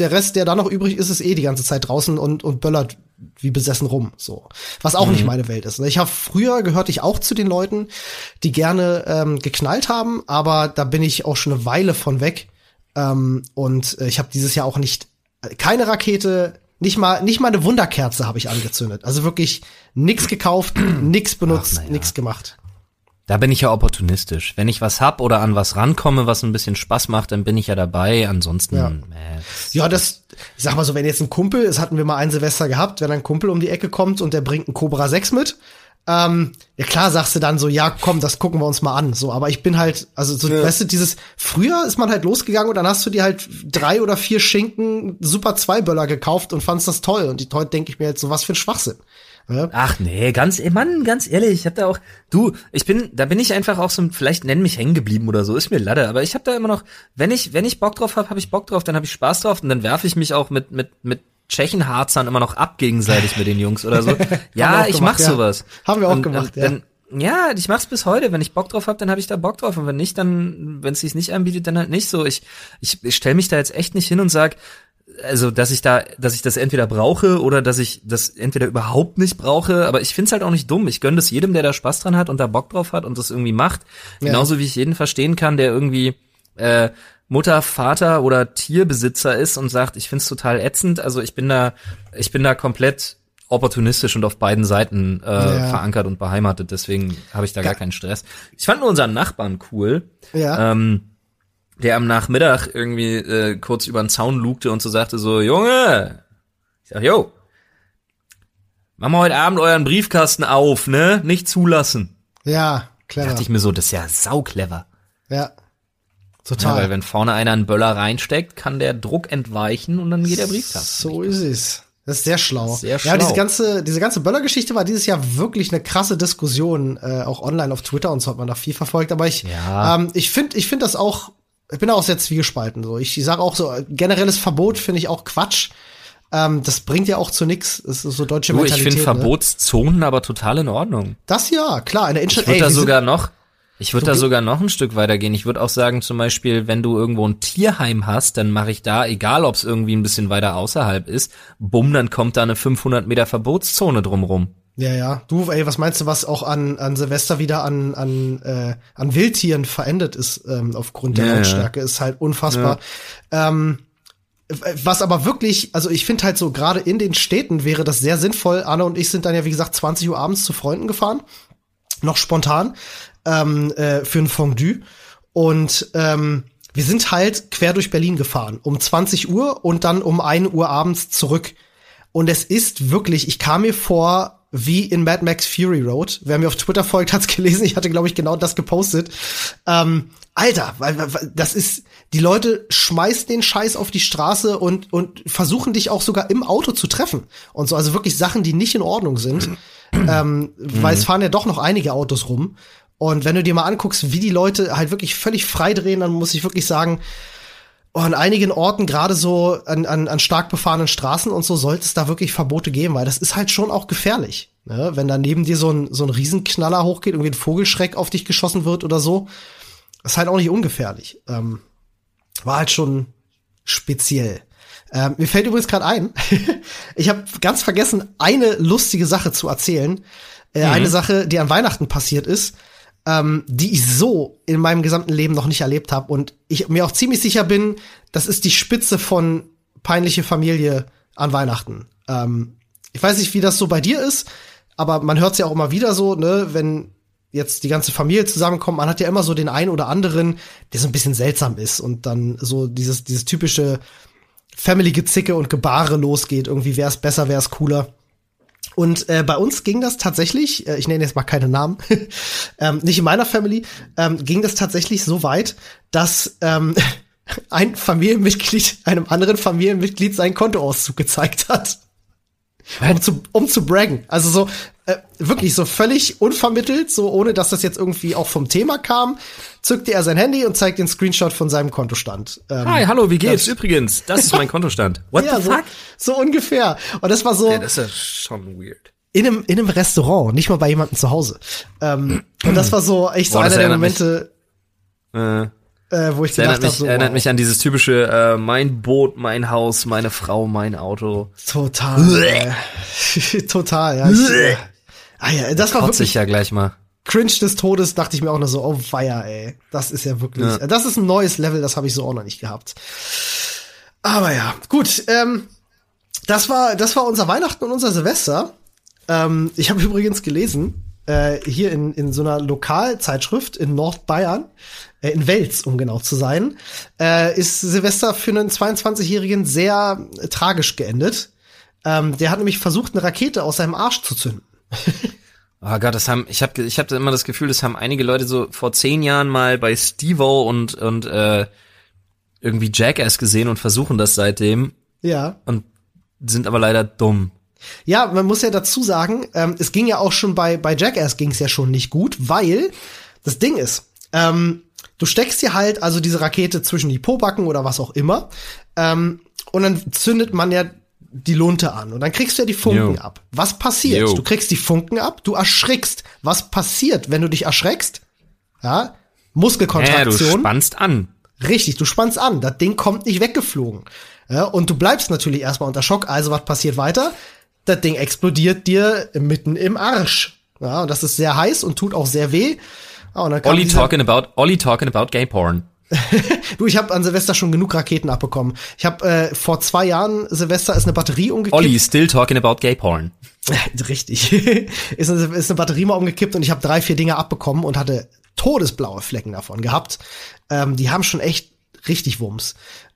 der Rest, der da noch übrig ist, ist eh die ganze Zeit draußen und, und böllert wie besessen rum. So. Was auch nicht meine Welt ist. ne? Ich habe früher gehörte ich auch zu den Leuten, die gerne ähm, geknallt haben, aber da bin ich auch schon eine Weile von weg. Ähm, und äh, ich habe dieses Jahr auch nicht keine Rakete, nicht mal nicht mal eine Wunderkerze habe ich angezündet. Also wirklich nix gekauft, nix benutzt, Ach, ja. nix gemacht. Da bin ich ja opportunistisch. Wenn ich was hab oder an was rankomme, was ein bisschen Spaß macht, dann bin ich ja dabei. Ansonsten, Ja. äh, Ja, das, ich sag mal so, wenn jetzt ein Kumpel, das hatten wir mal ein Silvester gehabt, wenn ein Kumpel um die Ecke kommt und der bringt einen Cobra 6 mit, ähm, ja klar sagst du dann so, ja komm, das gucken wir uns mal an, so, aber ich bin halt, also so, weißt du, dieses, früher ist man halt losgegangen und dann hast du dir halt drei oder vier Schinken Super Zweiböller gekauft und fandst das toll. Und die- heute denke ich mir jetzt so, was für ein Schwachsinn. Ne? Ach nee, ganz, Mann, ganz ehrlich, ich hab da auch, du, ich bin, da bin ich einfach auch so, vielleicht nenn mich hängen geblieben oder so, ist mir Lade, aber ich hab da immer noch, wenn ich, wenn ich Bock drauf hab, hab ich Bock drauf, dann hab ich Spaß drauf und dann werfe ich mich auch mit, mit, mit Tschechenharzern immer noch ab gegenseitig mit den Jungs oder so. Ja, ich gemacht, mach ja. sowas. Haben wir auch Und, gemacht, und, dann, ja, ich mach's bis heute. Wenn ich Bock drauf hab, dann habe ich da Bock drauf. Und wenn nicht, dann, wenn es sich nicht anbietet, dann halt nicht so. Ich, ich, ich stelle mich da jetzt echt nicht hin und sag, also, dass ich da, dass ich das entweder brauche oder dass ich das entweder überhaupt nicht brauche. Aber ich find's halt auch nicht dumm. Ich gönn das jedem, der da Spaß dran hat und da Bock drauf hat und das irgendwie macht. Ja. Genauso wie ich jeden verstehen kann, der irgendwie äh, Mutter, Vater oder Tierbesitzer ist und sagt, ich find's total ätzend. Also ich bin da, ich bin da komplett opportunistisch und auf beiden Seiten äh, Ja. verankert und beheimatet. Deswegen habe ich da gar keinen Stress. Ich fand nur unseren Nachbarn cool, Ja. ähm, der am Nachmittag irgendwie äh, kurz über den Zaun lugte und so sagte so, Junge, ich sag, yo, machen wir heute Abend euren Briefkasten auf, ne? Nicht zulassen. ja, clever. Dachte ich mir so, das ist ja sauclever. ja. Ja, Total. weil wenn vorne einer einen Böller reinsteckt, kann der Druck entweichen und dann geht der Briefkasten. So ist es. Das ist sehr schlau. Sehr Ja, schlau. diese ganze, diese ganze Böller-Geschichte war dieses Jahr wirklich eine krasse Diskussion, äh, auch online auf Twitter und so hat man da viel verfolgt. Aber ich, Ja. ähm, ich finde, ich finde das auch, ich bin auch sehr zwiegespalten. So, ich, sage auch so, generelles Verbot finde ich auch Quatsch. Ähm, das bringt ja auch zu nix. Das ist so deutsche Du, ich Mentalität. finde ne? Verbotszonen aber total in Ordnung. Das ja, klar. In der Ich würde da sogar noch, ich würde da sogar noch ein Stück weiter gehen. Ich würde auch sagen, zum Beispiel, wenn du irgendwo ein Tierheim hast, dann mache ich da, egal ob es irgendwie ein bisschen weiter außerhalb ist, bumm, dann kommt da eine 500 Meter Verbotszone drumrum. Ja, ja. Du, ey, was meinst du, was auch an, an Silvester wieder an, an, äh, an Wildtieren verendet ist, ähm, aufgrund der Ja, ja. Ist halt unfassbar. Ähm, was aber wirklich, also ich finde halt so, gerade in den Städten wäre das sehr sinnvoll. Anne und ich sind dann ja, wie gesagt, 20 Uhr abends zu Freunden gefahren. Noch spontan, ähm, äh, für ein Fondue. Und ähm, wir sind halt quer durch Berlin gefahren. Um 20 Uhr und dann um 1 Uhr abends zurück. Und es ist wirklich, ich kam mir vor wie in Mad Max Fury Road. Wer mir auf Twitter folgt, hat's gelesen. Ich hatte, glaube ich, genau das gepostet. Ähm, Alter, weil, das ist, die Leute schmeißen den Scheiß auf die Straße und, und versuchen dich auch sogar im Auto zu treffen. Und so, also wirklich Sachen, die nicht in Ordnung sind. ähm, Weil es fahren ja doch noch einige Autos rum. Und wenn du dir mal anguckst, wie die Leute halt wirklich völlig frei drehen, dann muss ich wirklich sagen, Oh, an einigen Orten, gerade so an, an, an stark befahrenen Straßen und so, sollte es da wirklich Verbote geben, weil das ist halt schon auch gefährlich. Ne? Wenn da neben dir so ein, so ein Riesenknaller hochgeht, irgendwie ein Vogelschreck auf dich geschossen wird oder so, ist halt auch nicht ungefährlich. Ähm, war halt schon speziell. Ähm, mir fällt übrigens gerade ein, ich habe ganz vergessen, eine lustige Sache zu erzählen. Äh, Eine Sache, die an Weihnachten passiert ist, ähm, die ich so in meinem gesamten Leben noch nicht erlebt habe und ich mir auch ziemlich sicher bin, das ist die Spitze von peinliche Familie an Weihnachten. Ähm, ich weiß nicht, wie das so bei dir ist, aber man hört es ja auch immer wieder so, ne, wenn jetzt die ganze Familie zusammenkommt, man hat ja immer so den einen oder anderen, der so ein bisschen seltsam ist und dann so dieses, dieses typische Family-Gezicke und Gebare losgeht. Irgendwie, wer ist besser, wer ist cooler. Und äh, bei uns ging das tatsächlich, äh, ich nenne jetzt mal keine Namen, ähm, nicht in meiner Family, ähm, ging das tatsächlich so weit, dass ähm, ein Familienmitglied einem anderen Familienmitglied seinen Kontoauszug gezeigt hat. Um zu, um zu braggen. Also so, äh, wirklich so völlig unvermittelt, so ohne dass das jetzt irgendwie auch vom Thema kam, zückte er sein Handy und zeigt den Screenshot von seinem Kontostand. Ähm, Hi, hallo, wie geht's? das- Übrigens, das ist mein Kontostand. What ja, the so, fuck? so ungefähr. Und das war so, Ja, das ist ja schon weird. in einem, in einem Restaurant, nicht mal bei jemandem zu Hause. Ähm, und das war so echt so Boah, einer der erinnert mich- Momente, Äh, äh, wo ich das erinnert mich, so, erinnert wow, mich an dieses typische äh, mein Boot, mein Haus, meine Frau, mein Auto. total, total, ja. Ich, ah ja, das war Kotze wirklich ich ja gleich mal. cringe des Todes, dachte ich mir auch nur so, oh weia, ey. Das ist ja wirklich, Ja. das ist ein neues Level, das habe ich so auch noch nicht gehabt. Aber ja, gut, ähm, das war, das war unser Weihnachten und unser Silvester. Ähm, ich habe übrigens gelesen, äh, hier in, in so einer Lokalzeitschrift in Nordbayern, äh, in Wels, um genau zu sein, äh, ist Silvester für einen 22-Jährigen sehr tragisch geendet. Ähm, der hat nämlich versucht, eine Rakete aus seinem Arsch zu zünden. Oh Gott, das haben, ich habe ich hab immer das Gefühl, das haben einige Leute so vor zehn Jahren mal bei Stevo und, und äh, irgendwie Jackass gesehen und versuchen das seitdem Ja. und sind aber leider dumm. Ja, man muss ja dazu sagen, ähm, es ging ja auch schon bei, bei Jackass ging es ja schon nicht gut, weil das Ding ist, ähm, du steckst dir halt also diese Rakete zwischen die Pobacken oder was auch immer, ähm, und dann zündet man ja die Lunte an und dann kriegst du ja die Funken Jo. ab. Was passiert? Jo. Du kriegst die Funken ab, du erschrickst. Was passiert, wenn du dich erschreckst? Ja, Ja, du Muskelkontraktion. spannst an. Richtig, du spannst an. Das Ding kommt nicht weggeflogen. Ja, und du bleibst natürlich erstmal unter Schock. Also was passiert weiter? Das Ding explodiert dir mitten im Arsch. Ja, und das ist sehr heiß und tut auch sehr weh. Ja, und dann Olli talking about, Olli talking about gay porn. Du, ich habe an Silvester schon genug Raketen abbekommen. Ich habe äh, vor zwei Jahren Silvester ist eine Batterie umgekippt. Olli still talking about gay porn. Richtig. ist, eine, ist eine Batterie mal umgekippt und ich habe drei, vier Dinge abbekommen und hatte todesblaue Flecken davon gehabt. Ähm, die haben schon echt richtig Wumms.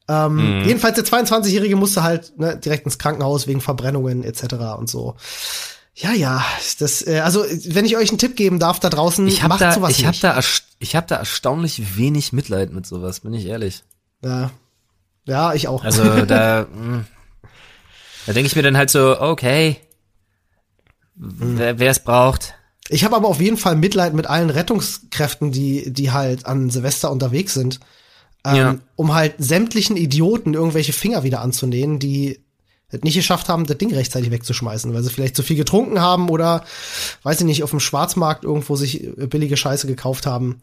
Ähm, Jedenfalls der 22-Jährige musste halt ne, direkt ins Krankenhaus wegen Verbrennungen etc. und so. Ja, ja, das, äh, also wenn ich euch einen Tipp geben darf da draußen, Ich macht da, sowas ich nicht. da, erst- ich habe da erstaunlich wenig Mitleid mit sowas, bin ich ehrlich. ja. ja, ich auch. Also da, mh, da denke ich mir dann halt so, okay, wer wer es braucht. Ich habe aber auf jeden Fall Mitleid mit allen Rettungskräften, die, die halt an Silvester unterwegs sind. Ähm, Ja. Um halt sämtlichen Idioten irgendwelche Finger wieder anzunähen, die es nicht geschafft haben, das Ding rechtzeitig wegzuschmeißen, weil sie vielleicht zu viel getrunken haben oder, weiß ich nicht, auf dem Schwarzmarkt irgendwo sich äh, billige Scheiße gekauft haben.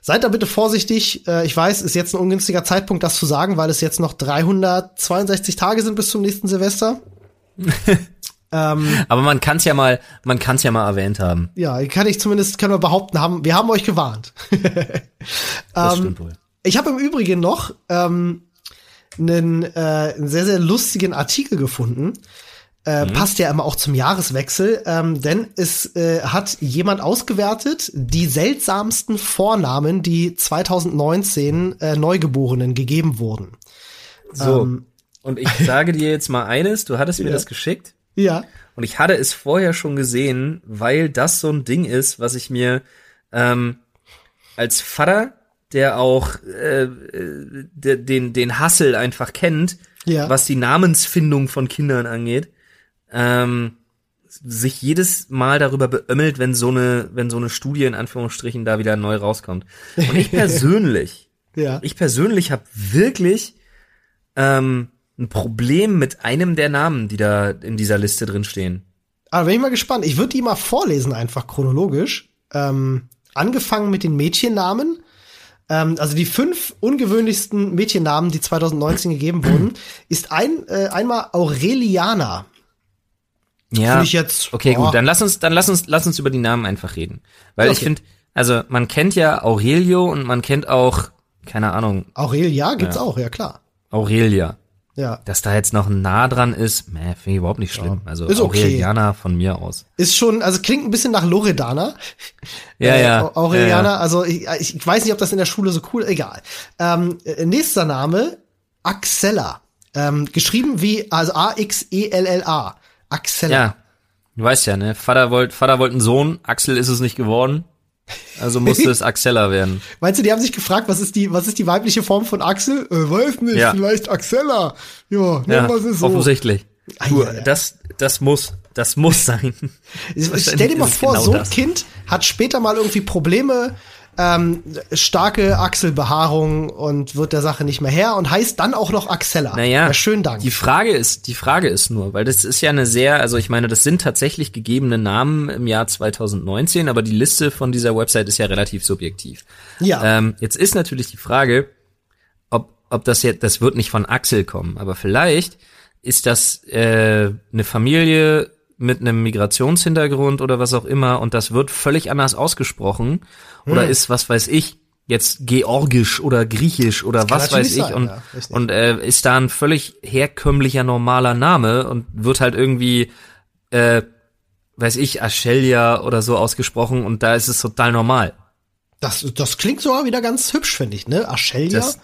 Seid da bitte vorsichtig. Äh, Ich weiß, ist jetzt ein ungünstiger Zeitpunkt, das zu sagen, weil es jetzt noch 362 Tage sind bis zum nächsten Silvester. ähm, Aber man kann's ja mal, man kann's ja mal erwähnt haben. ja, kann ich zumindest, können wir behaupten, haben, wir haben euch gewarnt. Das Ähm, stimmt wohl. Ich habe im Übrigen noch ähm, einen, äh, einen sehr, sehr lustigen Artikel gefunden. Äh, Passt ja immer auch zum Jahreswechsel, ähm, denn es äh, hat jemand ausgewertet die seltsamsten Vornamen, die 2019 äh, Neugeborenen gegeben wurden. So. ähm, und ich sage dir jetzt mal eines, du hattest mir Ja. das geschickt Ja, und ich hatte es vorher schon gesehen, weil das so ein Ding ist, was ich mir ähm, als Vater, der auch äh, der, den den Hassel einfach kennt, Ja. was die Namensfindung von Kindern angeht, ähm, sich jedes Mal darüber beömmelt, wenn so eine wenn so eine Studie in Anführungsstrichen da wieder neu rauskommt. Und ich persönlich ja. ich persönlich habe wirklich ähm, ein Problem mit einem der Namen, die da in dieser Liste drin stehen. Aber bin ich mal gespannt. Ich würde die mal vorlesen, einfach chronologisch. Ähm, angefangen mit den Mädchennamen. Ähm, also die fünf ungewöhnlichsten Mädchennamen, die 2019 gegeben wurden, ist ein, äh, einmal Aureliana. Ja. Finde ich jetzt. okay, boah, gut, dann lass uns, dann lass uns, lass uns über die Namen einfach reden, weil ich Okay. finde, also man kennt ja Aurelio und man kennt auch, keine Ahnung, Aurelia gibt's Ja. auch, ja klar. Aurelia. Ja. Dass da jetzt noch ein nah dran ist, meh, finde ich überhaupt nicht schlimm. Also Ist okay. Aureliana von mir aus. Ist schon, also klingt ein bisschen nach Loredana. Ja, Äh, ja. Au- Aureliana, ja, ja. also ich, ich weiß nicht, ob das in der Schule so cool, egal. Ähm, äh, nächster Name, Axella. Ähm, geschrieben wie, also A-X-E-L-L-A. Axella. Ja, du weißt ja, ne? Vater wollte, Vater wollte einen Sohn, Axel ist es nicht geworden, also musste es Axella werden. Meinst du, die haben sich gefragt, was ist die, was ist die weibliche Form von Axel? Äh, weiß nicht, Ja. vielleicht Axella. Ja, Ja, wir sie so. offensichtlich. Du, Ei, ei, ei. das, das muss, das muss sein. Stell dir mal ist vor, genau so ein das. Kind hat später mal irgendwie Probleme, ähm, starke Achselbehaarung und wird der Sache nicht mehr her und heißt dann auch noch Axella. Naja, ja, schönen Dank. Die Frage ist, die Frage ist nur, weil das ist ja eine sehr, also ich meine, das sind tatsächlich gegebene Namen im Jahr 2019, aber die Liste von dieser Website ist ja relativ subjektiv. Ja. Ähm, jetzt ist natürlich die Frage, ob, ob das jetzt, das wird nicht von Axel kommen, aber vielleicht ist das äh, eine Familie mit einem Migrationshintergrund oder was auch immer und das wird völlig anders ausgesprochen oder Hm. ist, was weiß ich, jetzt georgisch oder griechisch oder was weiß ich sein, und, ja, und äh, ist da ein völlig herkömmlicher normaler Name und wird halt irgendwie äh, weiß ich, Aschelia oder so ausgesprochen und da ist es total normal. Das, das klingt sogar wieder ganz hübsch, finde ich, ne? Aschelia. Das,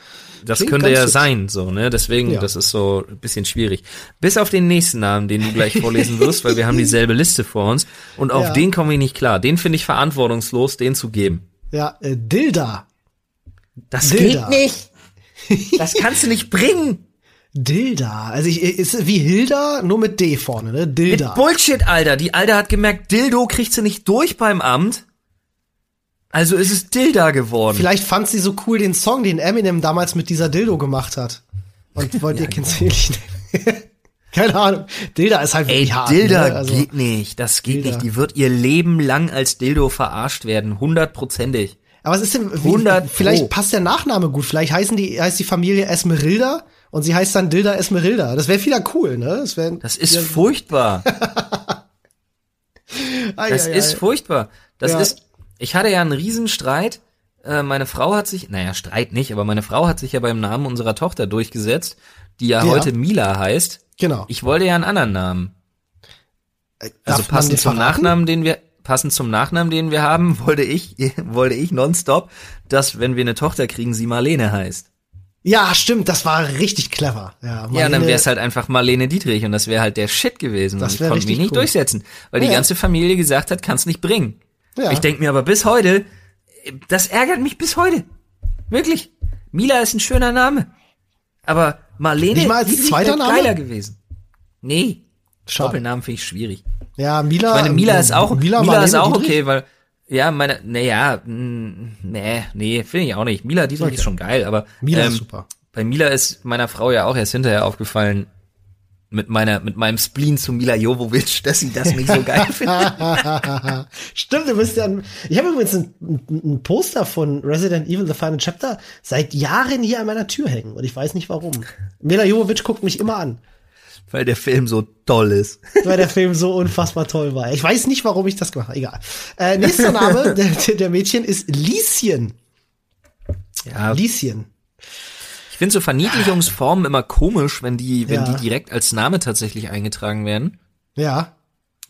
das Klingt könnte ja sein, so, ne? Deswegen, Ja. das ist so ein bisschen schwierig. Bis auf den nächsten Namen, den du gleich vorlesen wirst, weil wir haben dieselbe Liste vor uns. Und auf Ja. den komme ich nicht klar. Den finde ich verantwortungslos, den zu geben. Ja, äh, Dilda. Das Dilda. geht nicht. Das kannst du nicht bringen. Dilda. Also ich, ist wie Hilda, nur mit D vorne, ne? Dilda. Mit Bullshit, Alter. Die Alte hat gemerkt, Dildo kriegt sie nicht durch beim Amt. Also ist es Dilda geworden. Vielleicht fand sie so cool den Song, den Eminem damals mit dieser Dildo gemacht hat. Und wollt ihr Kind ähnlich nehmen. Keine Ahnung. Dilda ist halt Ey, wirklich hart. Dilda ne? Also, geht nicht. Das geht Dilda. nicht. Die wird ihr Leben lang als Dildo verarscht werden. Hundertprozentig. aber was ist denn, wie, 100 vielleicht passt der Nachname gut. Vielleicht heißen die, heißt die Familie Esmeralda und sie heißt dann Dilda Esmeralda. Das wäre wieder cool, ne? Das, wär, Das ist furchtbar. Das ist furchtbar. Das Ja. ist, ich hatte ja einen Riesenstreit. Äh, meine Frau hat sich, naja, Streit nicht, aber meine Frau hat sich ja beim Namen unserer Tochter durchgesetzt, die ja, Ja. heute Mila heißt. Genau. Ich wollte ja einen anderen Namen. Darf Also man passend den zum verraten? Nachnamen, den wir, passend zum Nachnamen, den wir haben, wollte ich, wollte ich nonstop, dass, wenn wir eine Tochter kriegen, sie Marlene heißt. Ja, stimmt, das war richtig clever. Ja, ja, dann wäre es halt einfach Marlene Dietrich und das wäre halt der Shit gewesen. Das ich konnte mich nicht cool. durchsetzen, weil Ja. die ganze Familie gesagt hat, kannst nicht bringen. Ja. Ich denk mir aber bis heute, das ärgert mich bis heute. Wirklich. Mila ist ein schöner Name. Aber Marlene Nicht mal als zweiter wär Name? geiler gewesen. Nee. Schade. Doppelnamen finde ich schwierig. Ja, Mila. Ich meine, Mila ist auch, Mila, Marlene ist auch Dietrich? okay, weil, ja, meine, naja, nee, nee, finde ich auch nicht. Mila Dietrich Okay. ist schon geil, aber Mila ähm, ist super. bei Mila ist meiner Frau ja auch erst hinterher aufgefallen, mit meiner, mit meinem Spleen zu Mila Jovovic, dass sie das nicht so geil findet. Stimmt, du bist ja. Ein, ich habe übrigens ein, ein, Poster von Resident Evil The Final Chapter seit Jahren hier an meiner Tür hängen und ich weiß nicht warum. Mila Jovovich guckt mich immer an, weil der Film so toll ist. weil der Film so unfassbar toll war. Ich weiß nicht, warum ich das gemacht habe. Egal. Äh, nächster Name der, der Mädchen ist Lieschen. Ja, Lieschen. Ich finde so Verniedlichungsformen immer komisch, wenn die, wenn Ja. die direkt als Name tatsächlich eingetragen werden. Ja.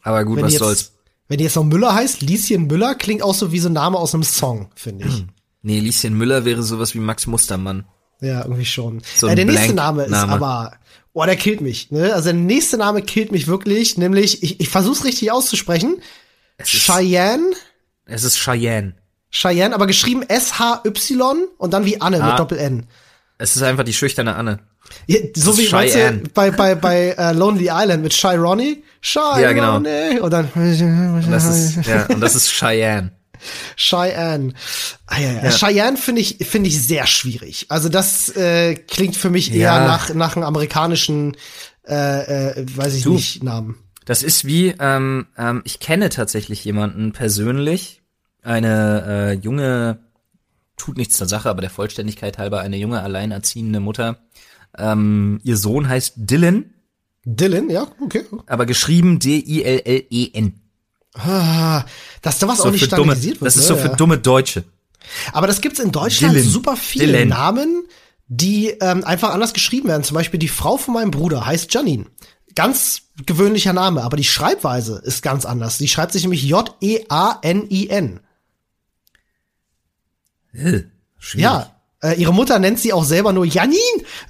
Aber gut, Wenn was die, soll's. jetzt, wenn die jetzt noch Müller heißt, Lieschen Müller, klingt auch so wie so ein Name aus einem Song, finde ich. Nee, Lieschen Müller wäre sowas wie Max Mustermann. Ja, irgendwie schon. So ein äh, der nächste Name ist Name. aber, oh, der killt mich. Ne? Also der nächste Name killt mich wirklich, nämlich, ich, ich versuch's richtig auszusprechen. ist- Cheyenne, Es ist Cheyenne. Cheyenne, aber geschrieben S-H-Y und dann wie Anne Ah. mit Doppel-N. Es ist einfach die schüchterne Anne. Ja, so wie weißt du, bei, bei, bei äh, Lonely Island mit Shy Ronnie. Shy Ja, genau. Ronnie. Und dann Und das ist, ja, und das ist Cheyenne. Cheyenne. Ah, ja, ja. Cheyenne finde ich, finde ich sehr schwierig. Also das äh, klingt für mich eher Ja. nach, nach einem amerikanischen, äh, äh, weiß ich Du. nicht, Namen. Das ist wie, ähm, ähm, ich kenne tatsächlich jemanden persönlich, eine äh, junge, tut nichts zur Sache, aber der Vollständigkeit halber eine junge, alleinerziehende Mutter. Ähm, ihr Sohn heißt Dylan, Dylan, ja, okay. aber geschrieben D-I-L-L-E-N. Ah, dass da was auch So nicht für dumme, standardisiert wird. das ist ne? so für ja. dumme Deutsche. Aber das gibt's in Deutschland Dylan. super viele Dylan. Namen, die ähm, einfach anders geschrieben werden. Zum Beispiel die Frau von meinem Bruder heißt Janine. Ganz gewöhnlicher Name, aber die Schreibweise ist ganz anders. Die schreibt sich nämlich J-E-A-N-I-N. Schwierig. Ja, äh, ihre Mutter nennt sie auch selber nur Janine.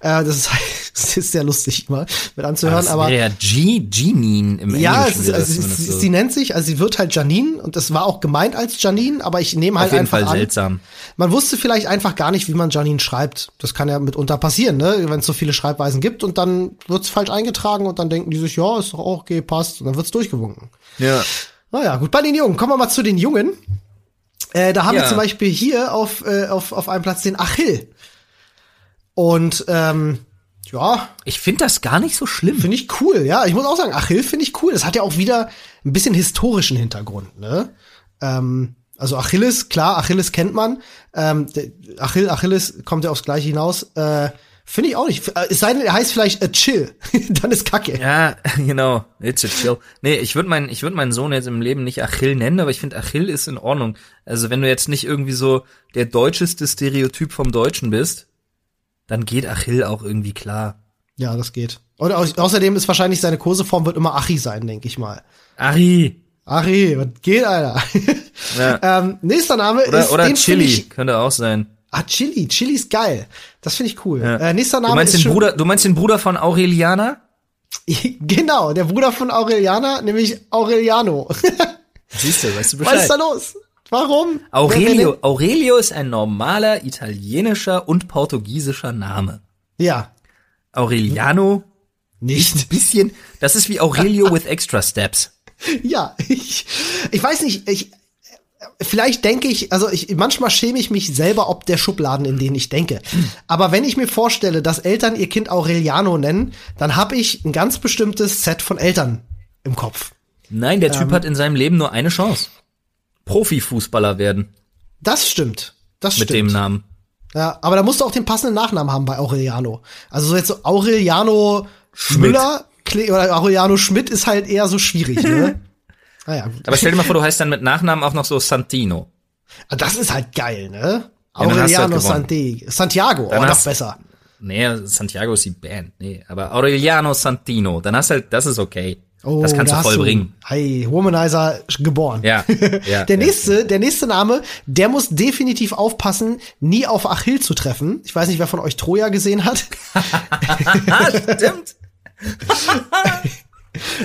Äh, das, ist, das ist sehr lustig mal mit anzuhören, das aber ja G, Janine im ja, Englischen. wäre also, sie, so. sie nennt sich, also sie wird halt Janine und das war auch gemeint als Janine, aber ich nehme halt Auf jeden einfach Fall an, seltsam. man wusste vielleicht einfach gar nicht, wie man Janine schreibt. Das kann ja mitunter passieren, ne? Wenn es so viele Schreibweisen gibt und dann wird's falsch eingetragen und dann denken die sich, ja, ist doch auch okay, passt und dann wird's durchgewunken. Ja. Naja, gut, bei den Jungen. Kommen wir mal zu den Jungen. Äh, da haben Ja. wir zum Beispiel hier auf, äh, auf, auf einem Platz den Achill. Und ähm, ja, Ich finde das gar nicht so schlimm. finde ich cool, ja. Ich muss auch sagen, Achill finde ich cool. Das hat ja auch wieder ein bisschen historischen Hintergrund, ne? Ähm, also Achilles, klar, Achilles kennt man. Ähm, Achill, Achilles kommt ja aufs Gleiche hinaus. Äh, finde ich auch nicht. Äh, Es sei denn, er heißt vielleicht a Chill. Dann ist Kacke. Ja, genau. It's a chill. Nee, ich würde meinen, ich würde meinen Sohn jetzt im Leben nicht Achill nennen, aber ich finde Achill ist in Ordnung. Also wenn du jetzt nicht irgendwie so der deutscheste Stereotyp vom Deutschen bist, dann geht Achill auch irgendwie klar. Ja, das geht. Und au außerdem ist wahrscheinlich seine Kurseform wird immer Achi sein, denke ich mal. Ari. Achi, was geht, Alter? Ja. ähm, nächster Name Oder, ist oder Chili, Ich, könnte auch sein. Ah, Chili. Chili ist geil. Das finde ich cool. Ja. Äh, nächster Name Du meinst ist den Bruder, du meinst den Bruder von Aureliana? genau, der Bruder von Aureliana, nämlich Aureliano. Siehst du, weißt du Was ist da los? Warum? Aurelio, Aurelio ist ein normaler italienischer und portugiesischer Name. Ja. Aureliano Nicht. ein bisschen, das ist wie Aurelio with extra steps. Ja, ich, ich weiß nicht, ich, vielleicht denke ich, also ich, manchmal schäme ich mich selber ob der Schubladen, in denen ich denke. Aber wenn ich mir vorstelle, dass Eltern ihr Kind Aureliano nennen, dann habe ich ein ganz bestimmtes Set von Eltern im Kopf. Nein, der Ähm. Typ hat in seinem Leben nur eine Chance. Profifußballer werden Das stimmt. Das mit stimmt. dem Namen. Ja, aber da musst du auch den passenden Nachnamen haben bei Aureliano. Also so jetzt so Aureliano Schmidt. Müller oder Aureliano Schmidt ist halt eher so schwierig, ne? naja, gut. Aber stell dir mal vor, du heißt dann mit Nachnamen auch noch so Santino. Ah, Das ist halt geil, ne? halt Aureliano gewonnen. Santi Santiago, Dann oh, noch besser. Nee, Santiago ist die Band. Nee, aber Aureliano Santino, dann hast du halt, das ist okay. Oh, das kannst da du hast voll bringen. Hey, Womanizer geboren. Ja, ja. Der ja. nächste, der nächste Name, der muss definitiv aufpassen, nie auf Achill zu treffen. Ich weiß nicht, wer von euch Troja gesehen hat. Ah, stimmt.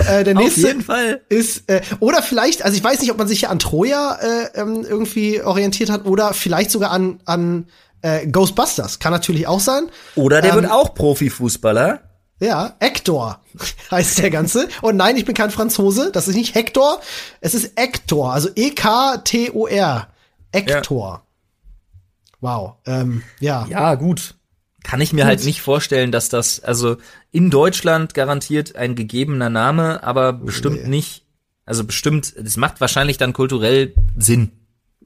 Äh, der Auf nächste jeden Fall. ist äh, oder vielleicht, also ich weiß nicht, ob man sich hier an Troja äh, ähm, irgendwie orientiert hat oder vielleicht sogar an an äh, Ghostbusters. Kann natürlich auch sein. Oder der Ähm, wird auch Profifußballer. Ja, Hector heißt der Ganze. Und nein, ich bin kein Franzose. Das ist nicht Hector. Es ist Hector. Also E-K-T-O-R. Hector. Wow. Ähm, ja. Ja, gut. Kann ich mir halt nicht vorstellen, dass das, also in Deutschland garantiert ein gegebener Name, aber bestimmt Nee. nicht, also bestimmt, das macht wahrscheinlich dann kulturell Sinn.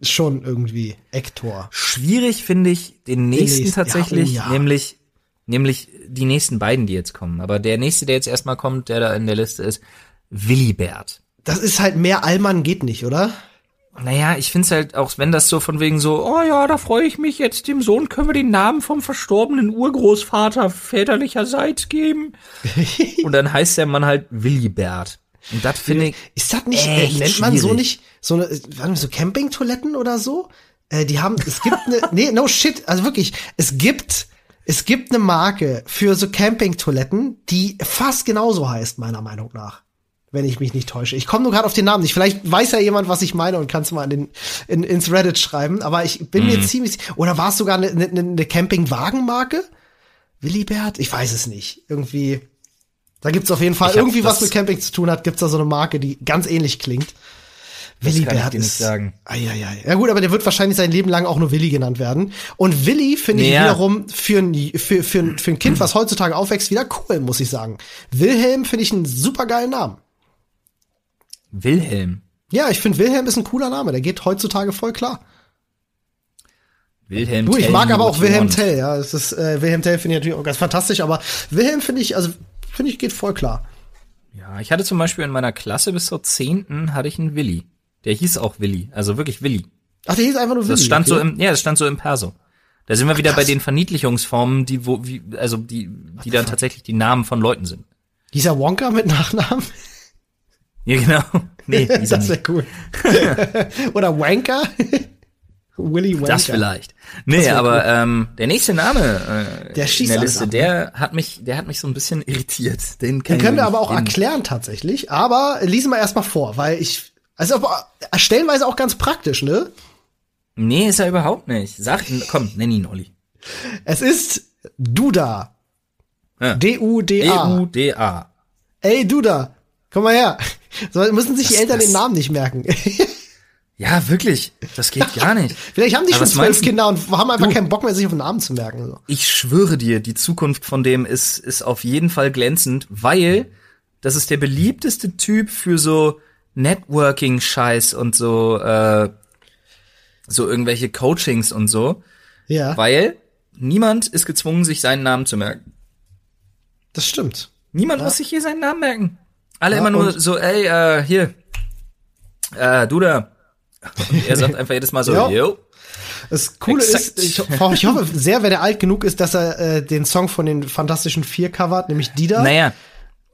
Schon irgendwie Hector. Schwierig finde ich den nächsten nächsten, ja, tatsächlich, oh ja. nämlich, nämlich die nächsten beiden, die jetzt kommen. Aber der nächste, der jetzt erstmal kommt, der da in der Liste ist, Willibert. Das ist halt mehr Allmann geht nicht, oder? Naja, ich find's halt auch, wenn das so von wegen so, oh ja, da freue ich mich jetzt, dem Sohn können wir den Namen vom verstorbenen Urgroßvater väterlicherseits geben. Und dann heißt der Mann halt Willibert. Und das finde ich, Ist das nicht, äh, Echt nennt man so nicht, so eine, waren so Campingtoiletten oder so? Äh, die haben, es gibt eine, nee, no shit, also wirklich, es gibt, es gibt eine Marke für so Campingtoiletten, die fast genauso heißt, meiner Meinung nach. Wenn ich mich nicht täusche. Ich komme nur gerade auf den Namen nicht. Vielleicht weiß ja jemand, was ich meine und kann es mal in den, in, ins Reddit schreiben. Aber ich bin Mhm. mir ziemlich, oder war es sogar eine, eine, eine Campingwagenmarke? Willibert? Ich weiß es nicht. Irgendwie, da gibt's auf jeden Fall Ich irgendwie was mit Camping zu tun hat, gibt's da so eine Marke, die ganz ähnlich klingt. ich dir nicht ist. sagen. Eieiei. Ja gut, aber der wird wahrscheinlich sein Leben lang auch nur Willi genannt werden. Und Willi finde ich Ja. wiederum für ein, für, für, für ein Kind, was heutzutage aufwächst, wieder cool, muss ich sagen. Wilhelm finde ich einen supergeilen Namen. Wilhelm. Ja, ich finde Wilhelm ist ein cooler Name, der geht heutzutage voll klar. Wilhelm Du, ich Tell mag aber auch Wilhelm. Tell, ja. Es ist, äh, Wilhelm Tell finde ich natürlich auch ganz fantastisch, aber Wilhelm finde ich, also finde ich, geht voll klar. Ja, ich hatte zum Beispiel in meiner Klasse bis zur zehnten hatte ich einen Willi. Der hieß auch Willi, also wirklich Willi. Ach, der hieß einfach nur Willi. Das stand so okay. im, ja, das stand so im Perso. Da sind wir wieder bei den Verniedlichungsformen, die wo, wie, also die, die dann tatsächlich die Namen von Leuten sind. Dieser Wonka mit Nachnamen? Ja, genau. Nee, das wäre cool. Oder Wanker? Willy Wanker. Das vielleicht. Nee, wär aber ähm, der nächste Name äh, Der schießt in der Liste, ab, ne? der hat mich, der hat mich so ein bisschen irritiert. Den, Den können wir aber auch erklären tatsächlich. Aber lesen wir erstmal vor, weil ich, also aber stellenweise auch ganz praktisch, ne? Nee, ist er überhaupt nicht. Sag, komm, nenn ihn Olli. Es ist Duda. Ja. D-U-D-A. E-U-D-A. Ey, Duda, komm mal her. So müssen sich die Das- Eltern das- den Namen nicht merken. Ja, wirklich. Das geht gar nicht. Vielleicht haben die Aber schon zwölf? Kinder und haben einfach Du- keinen Bock mehr, sich auf den Namen zu merken. So. Ich schwöre dir, die Zukunft von dem ist, ist auf jeden Fall glänzend, weil das ist der beliebteste Typ für so Networking-Scheiß und so, äh, so irgendwelche Coachings und so, Ja, weil niemand ist gezwungen, sich seinen Namen zu merken. das stimmt. Niemand muss sich hier seinen Namen merken. Alle Ja, immer nur so, ey, äh, hier, äh, du da. Und er sagt einfach jedes Mal so, Ja. yo. Das Coole Exakt. ist, ich, ich hoffe sehr, wenn er alt genug ist, dass er äh, den Song von den Fantastischen Vier covert, nämlich Dida. Naja,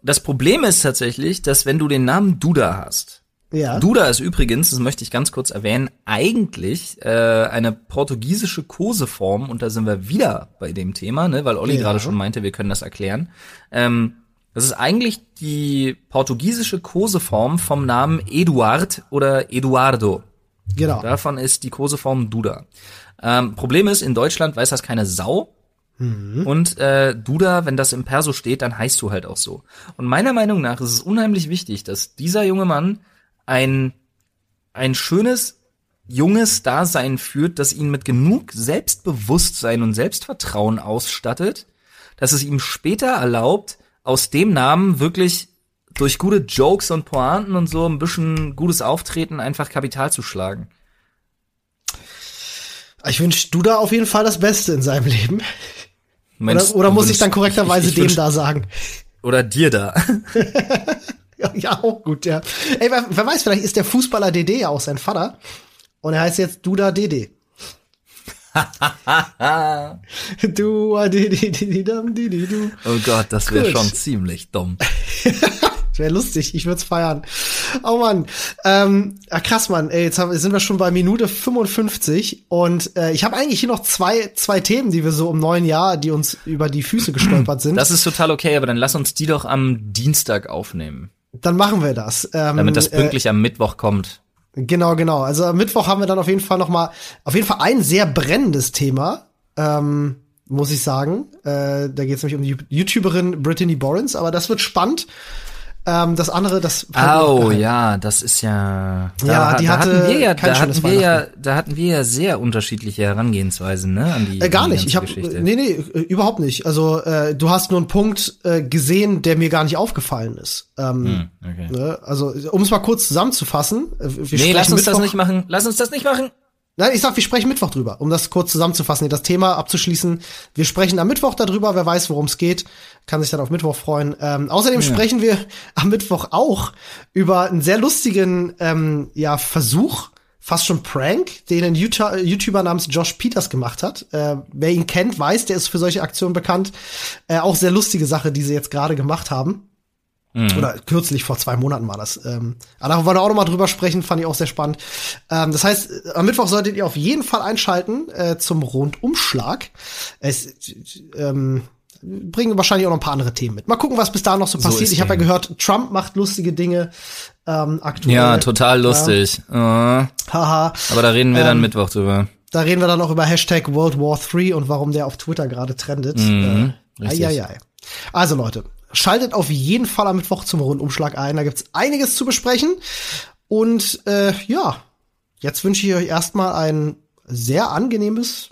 das Problem ist tatsächlich, dass wenn du den Namen Duda hast, Ja. Duda ist übrigens, das möchte ich ganz kurz erwähnen, eigentlich äh, eine portugiesische Koseform und da sind wir wieder bei dem Thema, ne, weil Olli Ja. gerade schon meinte, wir können das erklären. Ähm, das ist eigentlich die portugiesische Koseform vom Namen Eduard oder Eduardo. Genau. Davon ist die Koseform Duda. Ähm, Problem ist, in Deutschland weiß das keine Sau. Und äh, Duda, wenn das im Perso steht, dann heißt du halt auch so. Und meiner Meinung nach ist es unheimlich wichtig, dass dieser junge Mann ein, ein schönes, junges Dasein führt, das ihn mit genug Selbstbewusstsein und Selbstvertrauen ausstattet, dass es ihm später erlaubt, aus dem Namen wirklich durch gute Jokes und Pointen und so ein bisschen gutes Auftreten einfach Kapital zu schlagen. Ich wünsche du da auf jeden Fall das Beste in seinem Leben. Mensch, oder oder muss ich wünschst- dann korrekterweise ich- ich dem wünsch- da sagen? Oder dir da. Ja, ja, auch gut, ja. Ey, wer, wer weiß, vielleicht ist der Fußballer DD ja auch sein Vater. Und er heißt jetzt Duda DD. Du. Oh Gott, das wäre schon ziemlich dumm. Wäre lustig, ich würd's feiern. Oh Mann. Ähm, ah, krass, Mann. Ey, jetzt haben, sind wir schon bei Minute 55 und äh, ich habe eigentlich hier noch zwei, zwei Themen, die wir so im neuen Jahr, die uns über die Füße gestolpert sind. Das ist total okay, aber dann lass uns die doch am Dienstag aufnehmen, Dann machen wir das. Ähm, damit das äh, pünktlich am Mittwoch kommt. Genau, genau. Also am Mittwoch haben wir dann auf jeden Fall noch mal, auf jeden Fall ein sehr brennendes Thema, ähm, muss ich sagen. Äh, da geht es nämlich um die YouTuberin Brittany Borens, aber das wird spannend. Ähm, das andere, das Oh ja, das ist ja. Ja, die hatte hatten wir ja, da hatten wir ja, da hatten wir ja sehr unterschiedliche Herangehensweisen, ne, an die. Äh, gar an die nicht. Ich habe Geschichte. nee, nee, äh, überhaupt nicht. Also äh, du hast nur einen Punkt äh, gesehen, der mir gar nicht aufgefallen ist. Ähm, Hm, okay. ne? Also um es mal kurz zusammenzufassen, äh, wir Nee, lass uns das Mittwoch- nicht machen. Lass uns das nicht machen. Nein, ich sag, wir sprechen Mittwoch drüber, um das kurz zusammenzufassen, hier das Thema abzuschließen. Wir sprechen am Mittwoch darüber, wer weiß, worum es geht, kann sich dann auf Mittwoch freuen. Ähm, außerdem sprechen wir am Mittwoch auch über einen sehr lustigen ähm, ja, Versuch, fast schon Prank, den ein YouTuber namens Josh Peters gemacht hat. Äh, wer ihn kennt, weiß, der ist für solche Aktionen bekannt. Äh, auch sehr lustige Sache, die sie jetzt gerade gemacht haben. Oder kürzlich, vor zwei Monaten war das. Ähm, aber da wollen wir auch noch mal drüber sprechen, fand ich auch sehr spannend. Ähm, das heißt, äh, am Mittwoch solltet ihr auf jeden Fall einschalten äh, zum Rundumschlag. Es ähm, bringen wahrscheinlich auch noch ein paar andere Themen mit. Mal gucken, was bis da noch so passiert. ist ich habe ja gehört, Trump macht lustige Dinge ähm, aktuell. Ja, total lustig. Äh, aber Haha. da reden wir dann Ähm, Mittwoch drüber. Da reden wir dann auch über Hashtag World War III und warum der auf Twitter gerade trendet. Mhm, äh, ai, ai, ai. Also Leute, schaltet auf jeden Fall am Mittwoch zum Rundumschlag ein. Da gibt's einiges zu besprechen. Und äh, ja, jetzt wünsche ich euch erstmal ein sehr angenehmes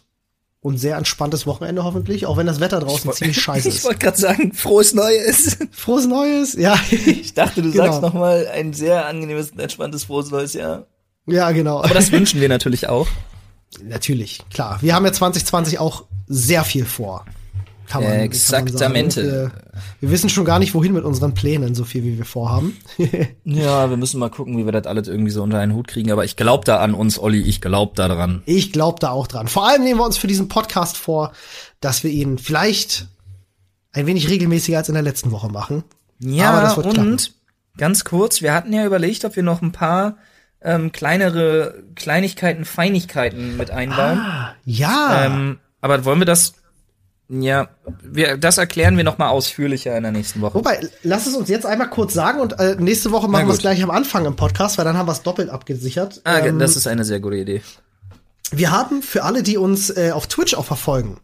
und sehr entspanntes Wochenende hoffentlich, auch wenn das Wetter draußen ziemlich scheiße ist. wollte gerade sagen, frohes Neues. Frohes Neues, ja. Ich dachte, du Genau. sagst noch mal ein sehr angenehmes, und entspanntes frohes Neues Jahr. ja, genau. Aber das wünschen wir natürlich auch. Natürlich, klar. Wir haben ja 2020 auch sehr viel vor. Kann man, Exaktamente. Kann man sagen. wir, wir wissen schon gar nicht, wohin mit unseren Plänen, so viel wie wir vorhaben. Ja, wir müssen mal gucken, wie wir das alles irgendwie so unter einen Hut kriegen. Aber ich glaube da an uns, Olli. Ich glaube da dran. ich glaube da auch dran. Vor allem nehmen wir uns für diesen Podcast vor, dass wir ihn vielleicht ein wenig regelmäßiger als in der letzten Woche machen. Ja, Aber das wird und klappen. ganz kurz, wir hatten ja überlegt, ob wir noch ein paar ähm, kleinere Kleinigkeiten, Feinigkeiten mit einbauen. Ja, Ähm, aber wollen wir das? Ja, wir, das erklären wir noch mal ausführlicher in der nächsten Woche. wobei, lass es uns jetzt einmal kurz sagen und äh, nächste Woche machen wir es gleich am Anfang im Podcast, weil dann haben wir es doppelt abgesichert. Ah, Ähm, das ist eine sehr gute Idee. Wir haben für alle, die uns äh, auf Twitch auch verfolgen,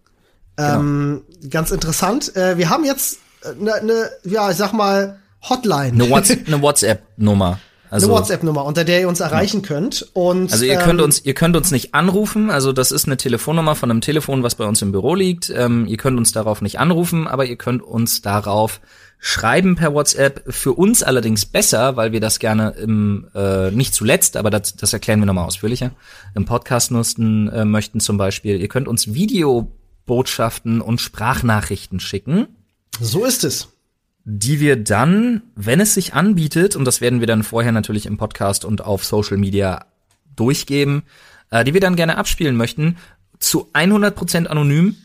ähm, ganz interessant, äh, wir haben jetzt eine, äh, ne, ja, ich sag mal, Hotline. Eine, Whats eine WhatsApp-Nummer. Also, eine WhatsApp-Nummer, unter der ihr uns erreichen könnt. Und, also ihr ähm, könnt uns, ihr könnt uns nicht anrufen. Also das ist eine Telefonnummer von einem Telefon, was bei uns im Büro liegt. Ähm, ihr könnt uns darauf nicht anrufen, aber ihr könnt uns darauf schreiben per WhatsApp. Für uns allerdings besser, weil wir das gerne im äh, nicht zuletzt, aber das, das erklären wir nochmal ausführlicher, im Podcast nutzen äh, möchten zum Beispiel. Ihr könnt uns Videobotschaften und Sprachnachrichten schicken. So ist es. Die wir dann, wenn es sich anbietet, und das werden wir dann vorher natürlich im Podcast und auf Social Media durchgeben, äh, die wir dann gerne abspielen möchten, zu 100% anonym.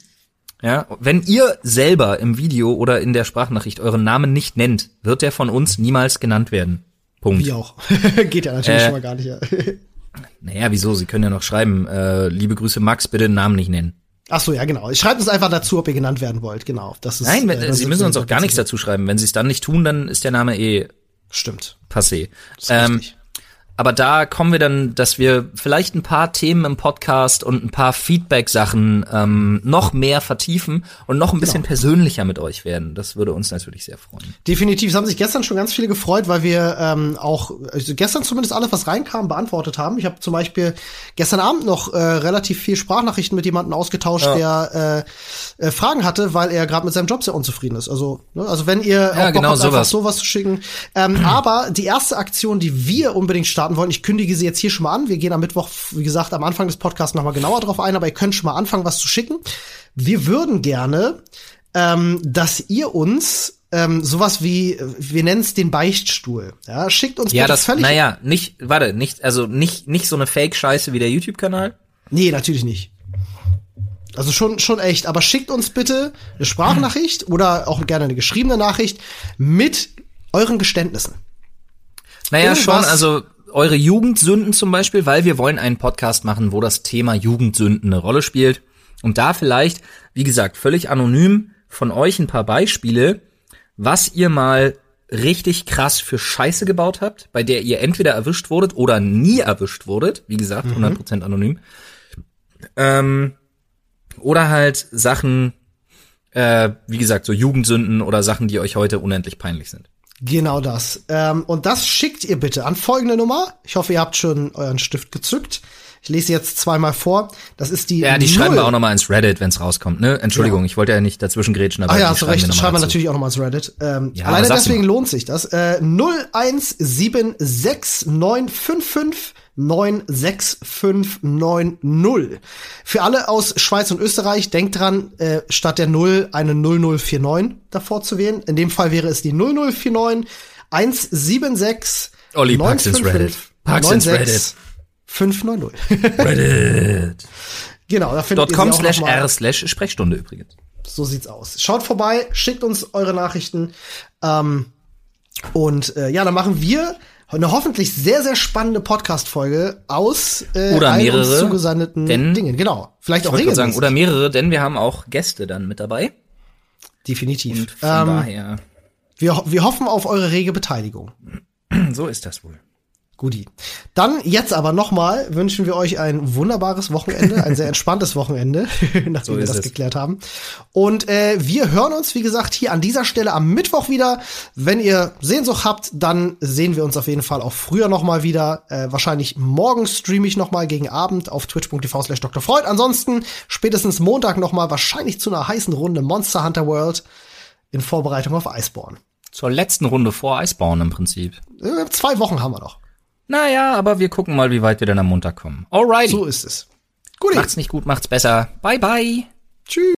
Ja, wenn ihr selber im Video oder in der Sprachnachricht euren Namen nicht nennt, wird der von uns niemals genannt werden. Punkt. Wie auch. Geht ja natürlich Äh, schon mal gar nicht. Ja. Naja, wieso? Sie können ja noch schreiben, äh, liebe Grüße Max, bitte den Namen nicht nennen. Ach so, ja, genau. Schreibt uns einfach dazu, ob ihr genannt werden wollt. Genau. Das ist, Nein, wenn, äh, Sie müssen uns auch gar nichts dazu. schreiben. Wenn Sie es dann nicht tun, dann ist der Name eh Stimmt. passé. Ähm, richtig. Aber da kommen wir dann, dass wir vielleicht ein paar Themen im Podcast und ein paar Feedback-Sachen ähm, noch mehr vertiefen und noch ein bisschen genau. persönlicher mit euch werden. Das würde uns natürlich sehr freuen. Definitiv. Es haben sich gestern schon ganz viele gefreut, weil wir ähm, auch also gestern zumindest alles, was reinkam, beantwortet haben. Ich habe zum Beispiel gestern Abend noch äh, relativ viel Sprachnachrichten mit jemandem ausgetauscht, ja. der äh, äh, Fragen hatte, weil er gerade mit seinem Job sehr unzufrieden ist. Also, ne, also wenn ihr ja, auch Bock genau habt, sowas. einfach sowas zu schicken. Ähm, aber die erste Aktion, die wir unbedingt starten starten wollen. Ich kündige sie jetzt hier schon mal an. Wir gehen am Mittwoch, wie gesagt, am Anfang des Podcasts nochmal genauer drauf ein, aber ihr könnt schon mal anfangen, was zu schicken. Wir würden gerne, ähm, dass ihr uns ähm, sowas wie, wir nennen es den Beichtstuhl. Ja, schickt uns ja, das völlig. Naja, nicht, warte, nicht, also nicht, nicht so eine Fake-Scheiße wie der YouTube-Kanal. Nee, natürlich nicht. Also schon, schon echt. Aber schickt uns bitte eine Sprachnachricht oder auch gerne eine geschriebene Nachricht mit euren Geständnissen. Naja, Irgendwas, schon, also eure Jugendsünden zum Beispiel, weil wir wollen einen Podcast machen, wo das Thema Jugendsünden eine Rolle spielt. Und da vielleicht, wie gesagt, völlig anonym von euch ein paar Beispiele, was ihr mal richtig krass für Scheiße gebaut habt, bei der ihr entweder erwischt wurdet oder nie erwischt wurdet. Wie gesagt, 100% mhm. anonym. Ähm, oder halt Sachen, äh, wie gesagt, so Jugendsünden oder Sachen, die euch heute unendlich peinlich sind. Genau das. Ähm, und das schickt ihr bitte an folgende Nummer. Ich hoffe, ihr habt schon euren Stift gezückt. Ich lese jetzt zweimal vor. Das ist die. Ja, die 0. schreiben wir auch nochmal ins Reddit, wenn es rauskommt. Ne? Entschuldigung, ja. ich wollte ja nicht dazwischen grätschen, aber. Ah ja, hast recht. Das schreiben wir natürlich auch nochmal ins Reddit. Ähm, ja, alleine deswegen lohnt sich das. Äh, 01769555 96590. Für alle aus Schweiz und Österreich, denkt dran, äh, statt der 0 eine 0049 davor zu wählen. In dem Fall wäre es die 0049 176 Olli, pack's ins Reddit. Pack's ins Reddit. 590. Reddit. Genau, da findet .com slash r slash Sprechstunde übrigens. So sieht's aus. Schaut vorbei, schickt uns eure Nachrichten. Ähm, und äh, ja, dann machen wir eine hoffentlich sehr, sehr spannende Podcast-Folge aus äh, oder mehrere zugesandeten denn, Dingen. Genau. Vielleicht auch regelmäßig. Sagen, oder mehrere, denn wir haben auch Gäste dann mit dabei. Definitiv. Und von ähm, daher. Wir, wir hoffen auf eure rege Beteiligung. So ist das wohl. Guti. Dann jetzt aber nochmal wünschen wir euch ein wunderbares Wochenende, ein sehr entspanntes Wochenende, nachdem so wir das es. geklärt haben. Und äh, wir hören uns, wie gesagt, hier an dieser Stelle am Mittwoch wieder. Wenn ihr Sehnsucht habt, dann sehen wir uns auf jeden Fall auch früher nochmal wieder. Äh, wahrscheinlich morgen streame ich nochmal gegen Abend auf twitch.tv slash Dr. Freud. Ansonsten spätestens Montag nochmal wahrscheinlich zu einer heißen Runde Monster Hunter World in Vorbereitung auf Iceborne. Zur letzten Runde vor Iceborne im Prinzip. Äh, zwei Wochen haben wir noch. Naja, aber wir gucken mal, wie weit wir dann am Montag kommen. Alright. So ist es. Gut. Macht's nicht gut, macht's besser. Bye bye. Tschüss.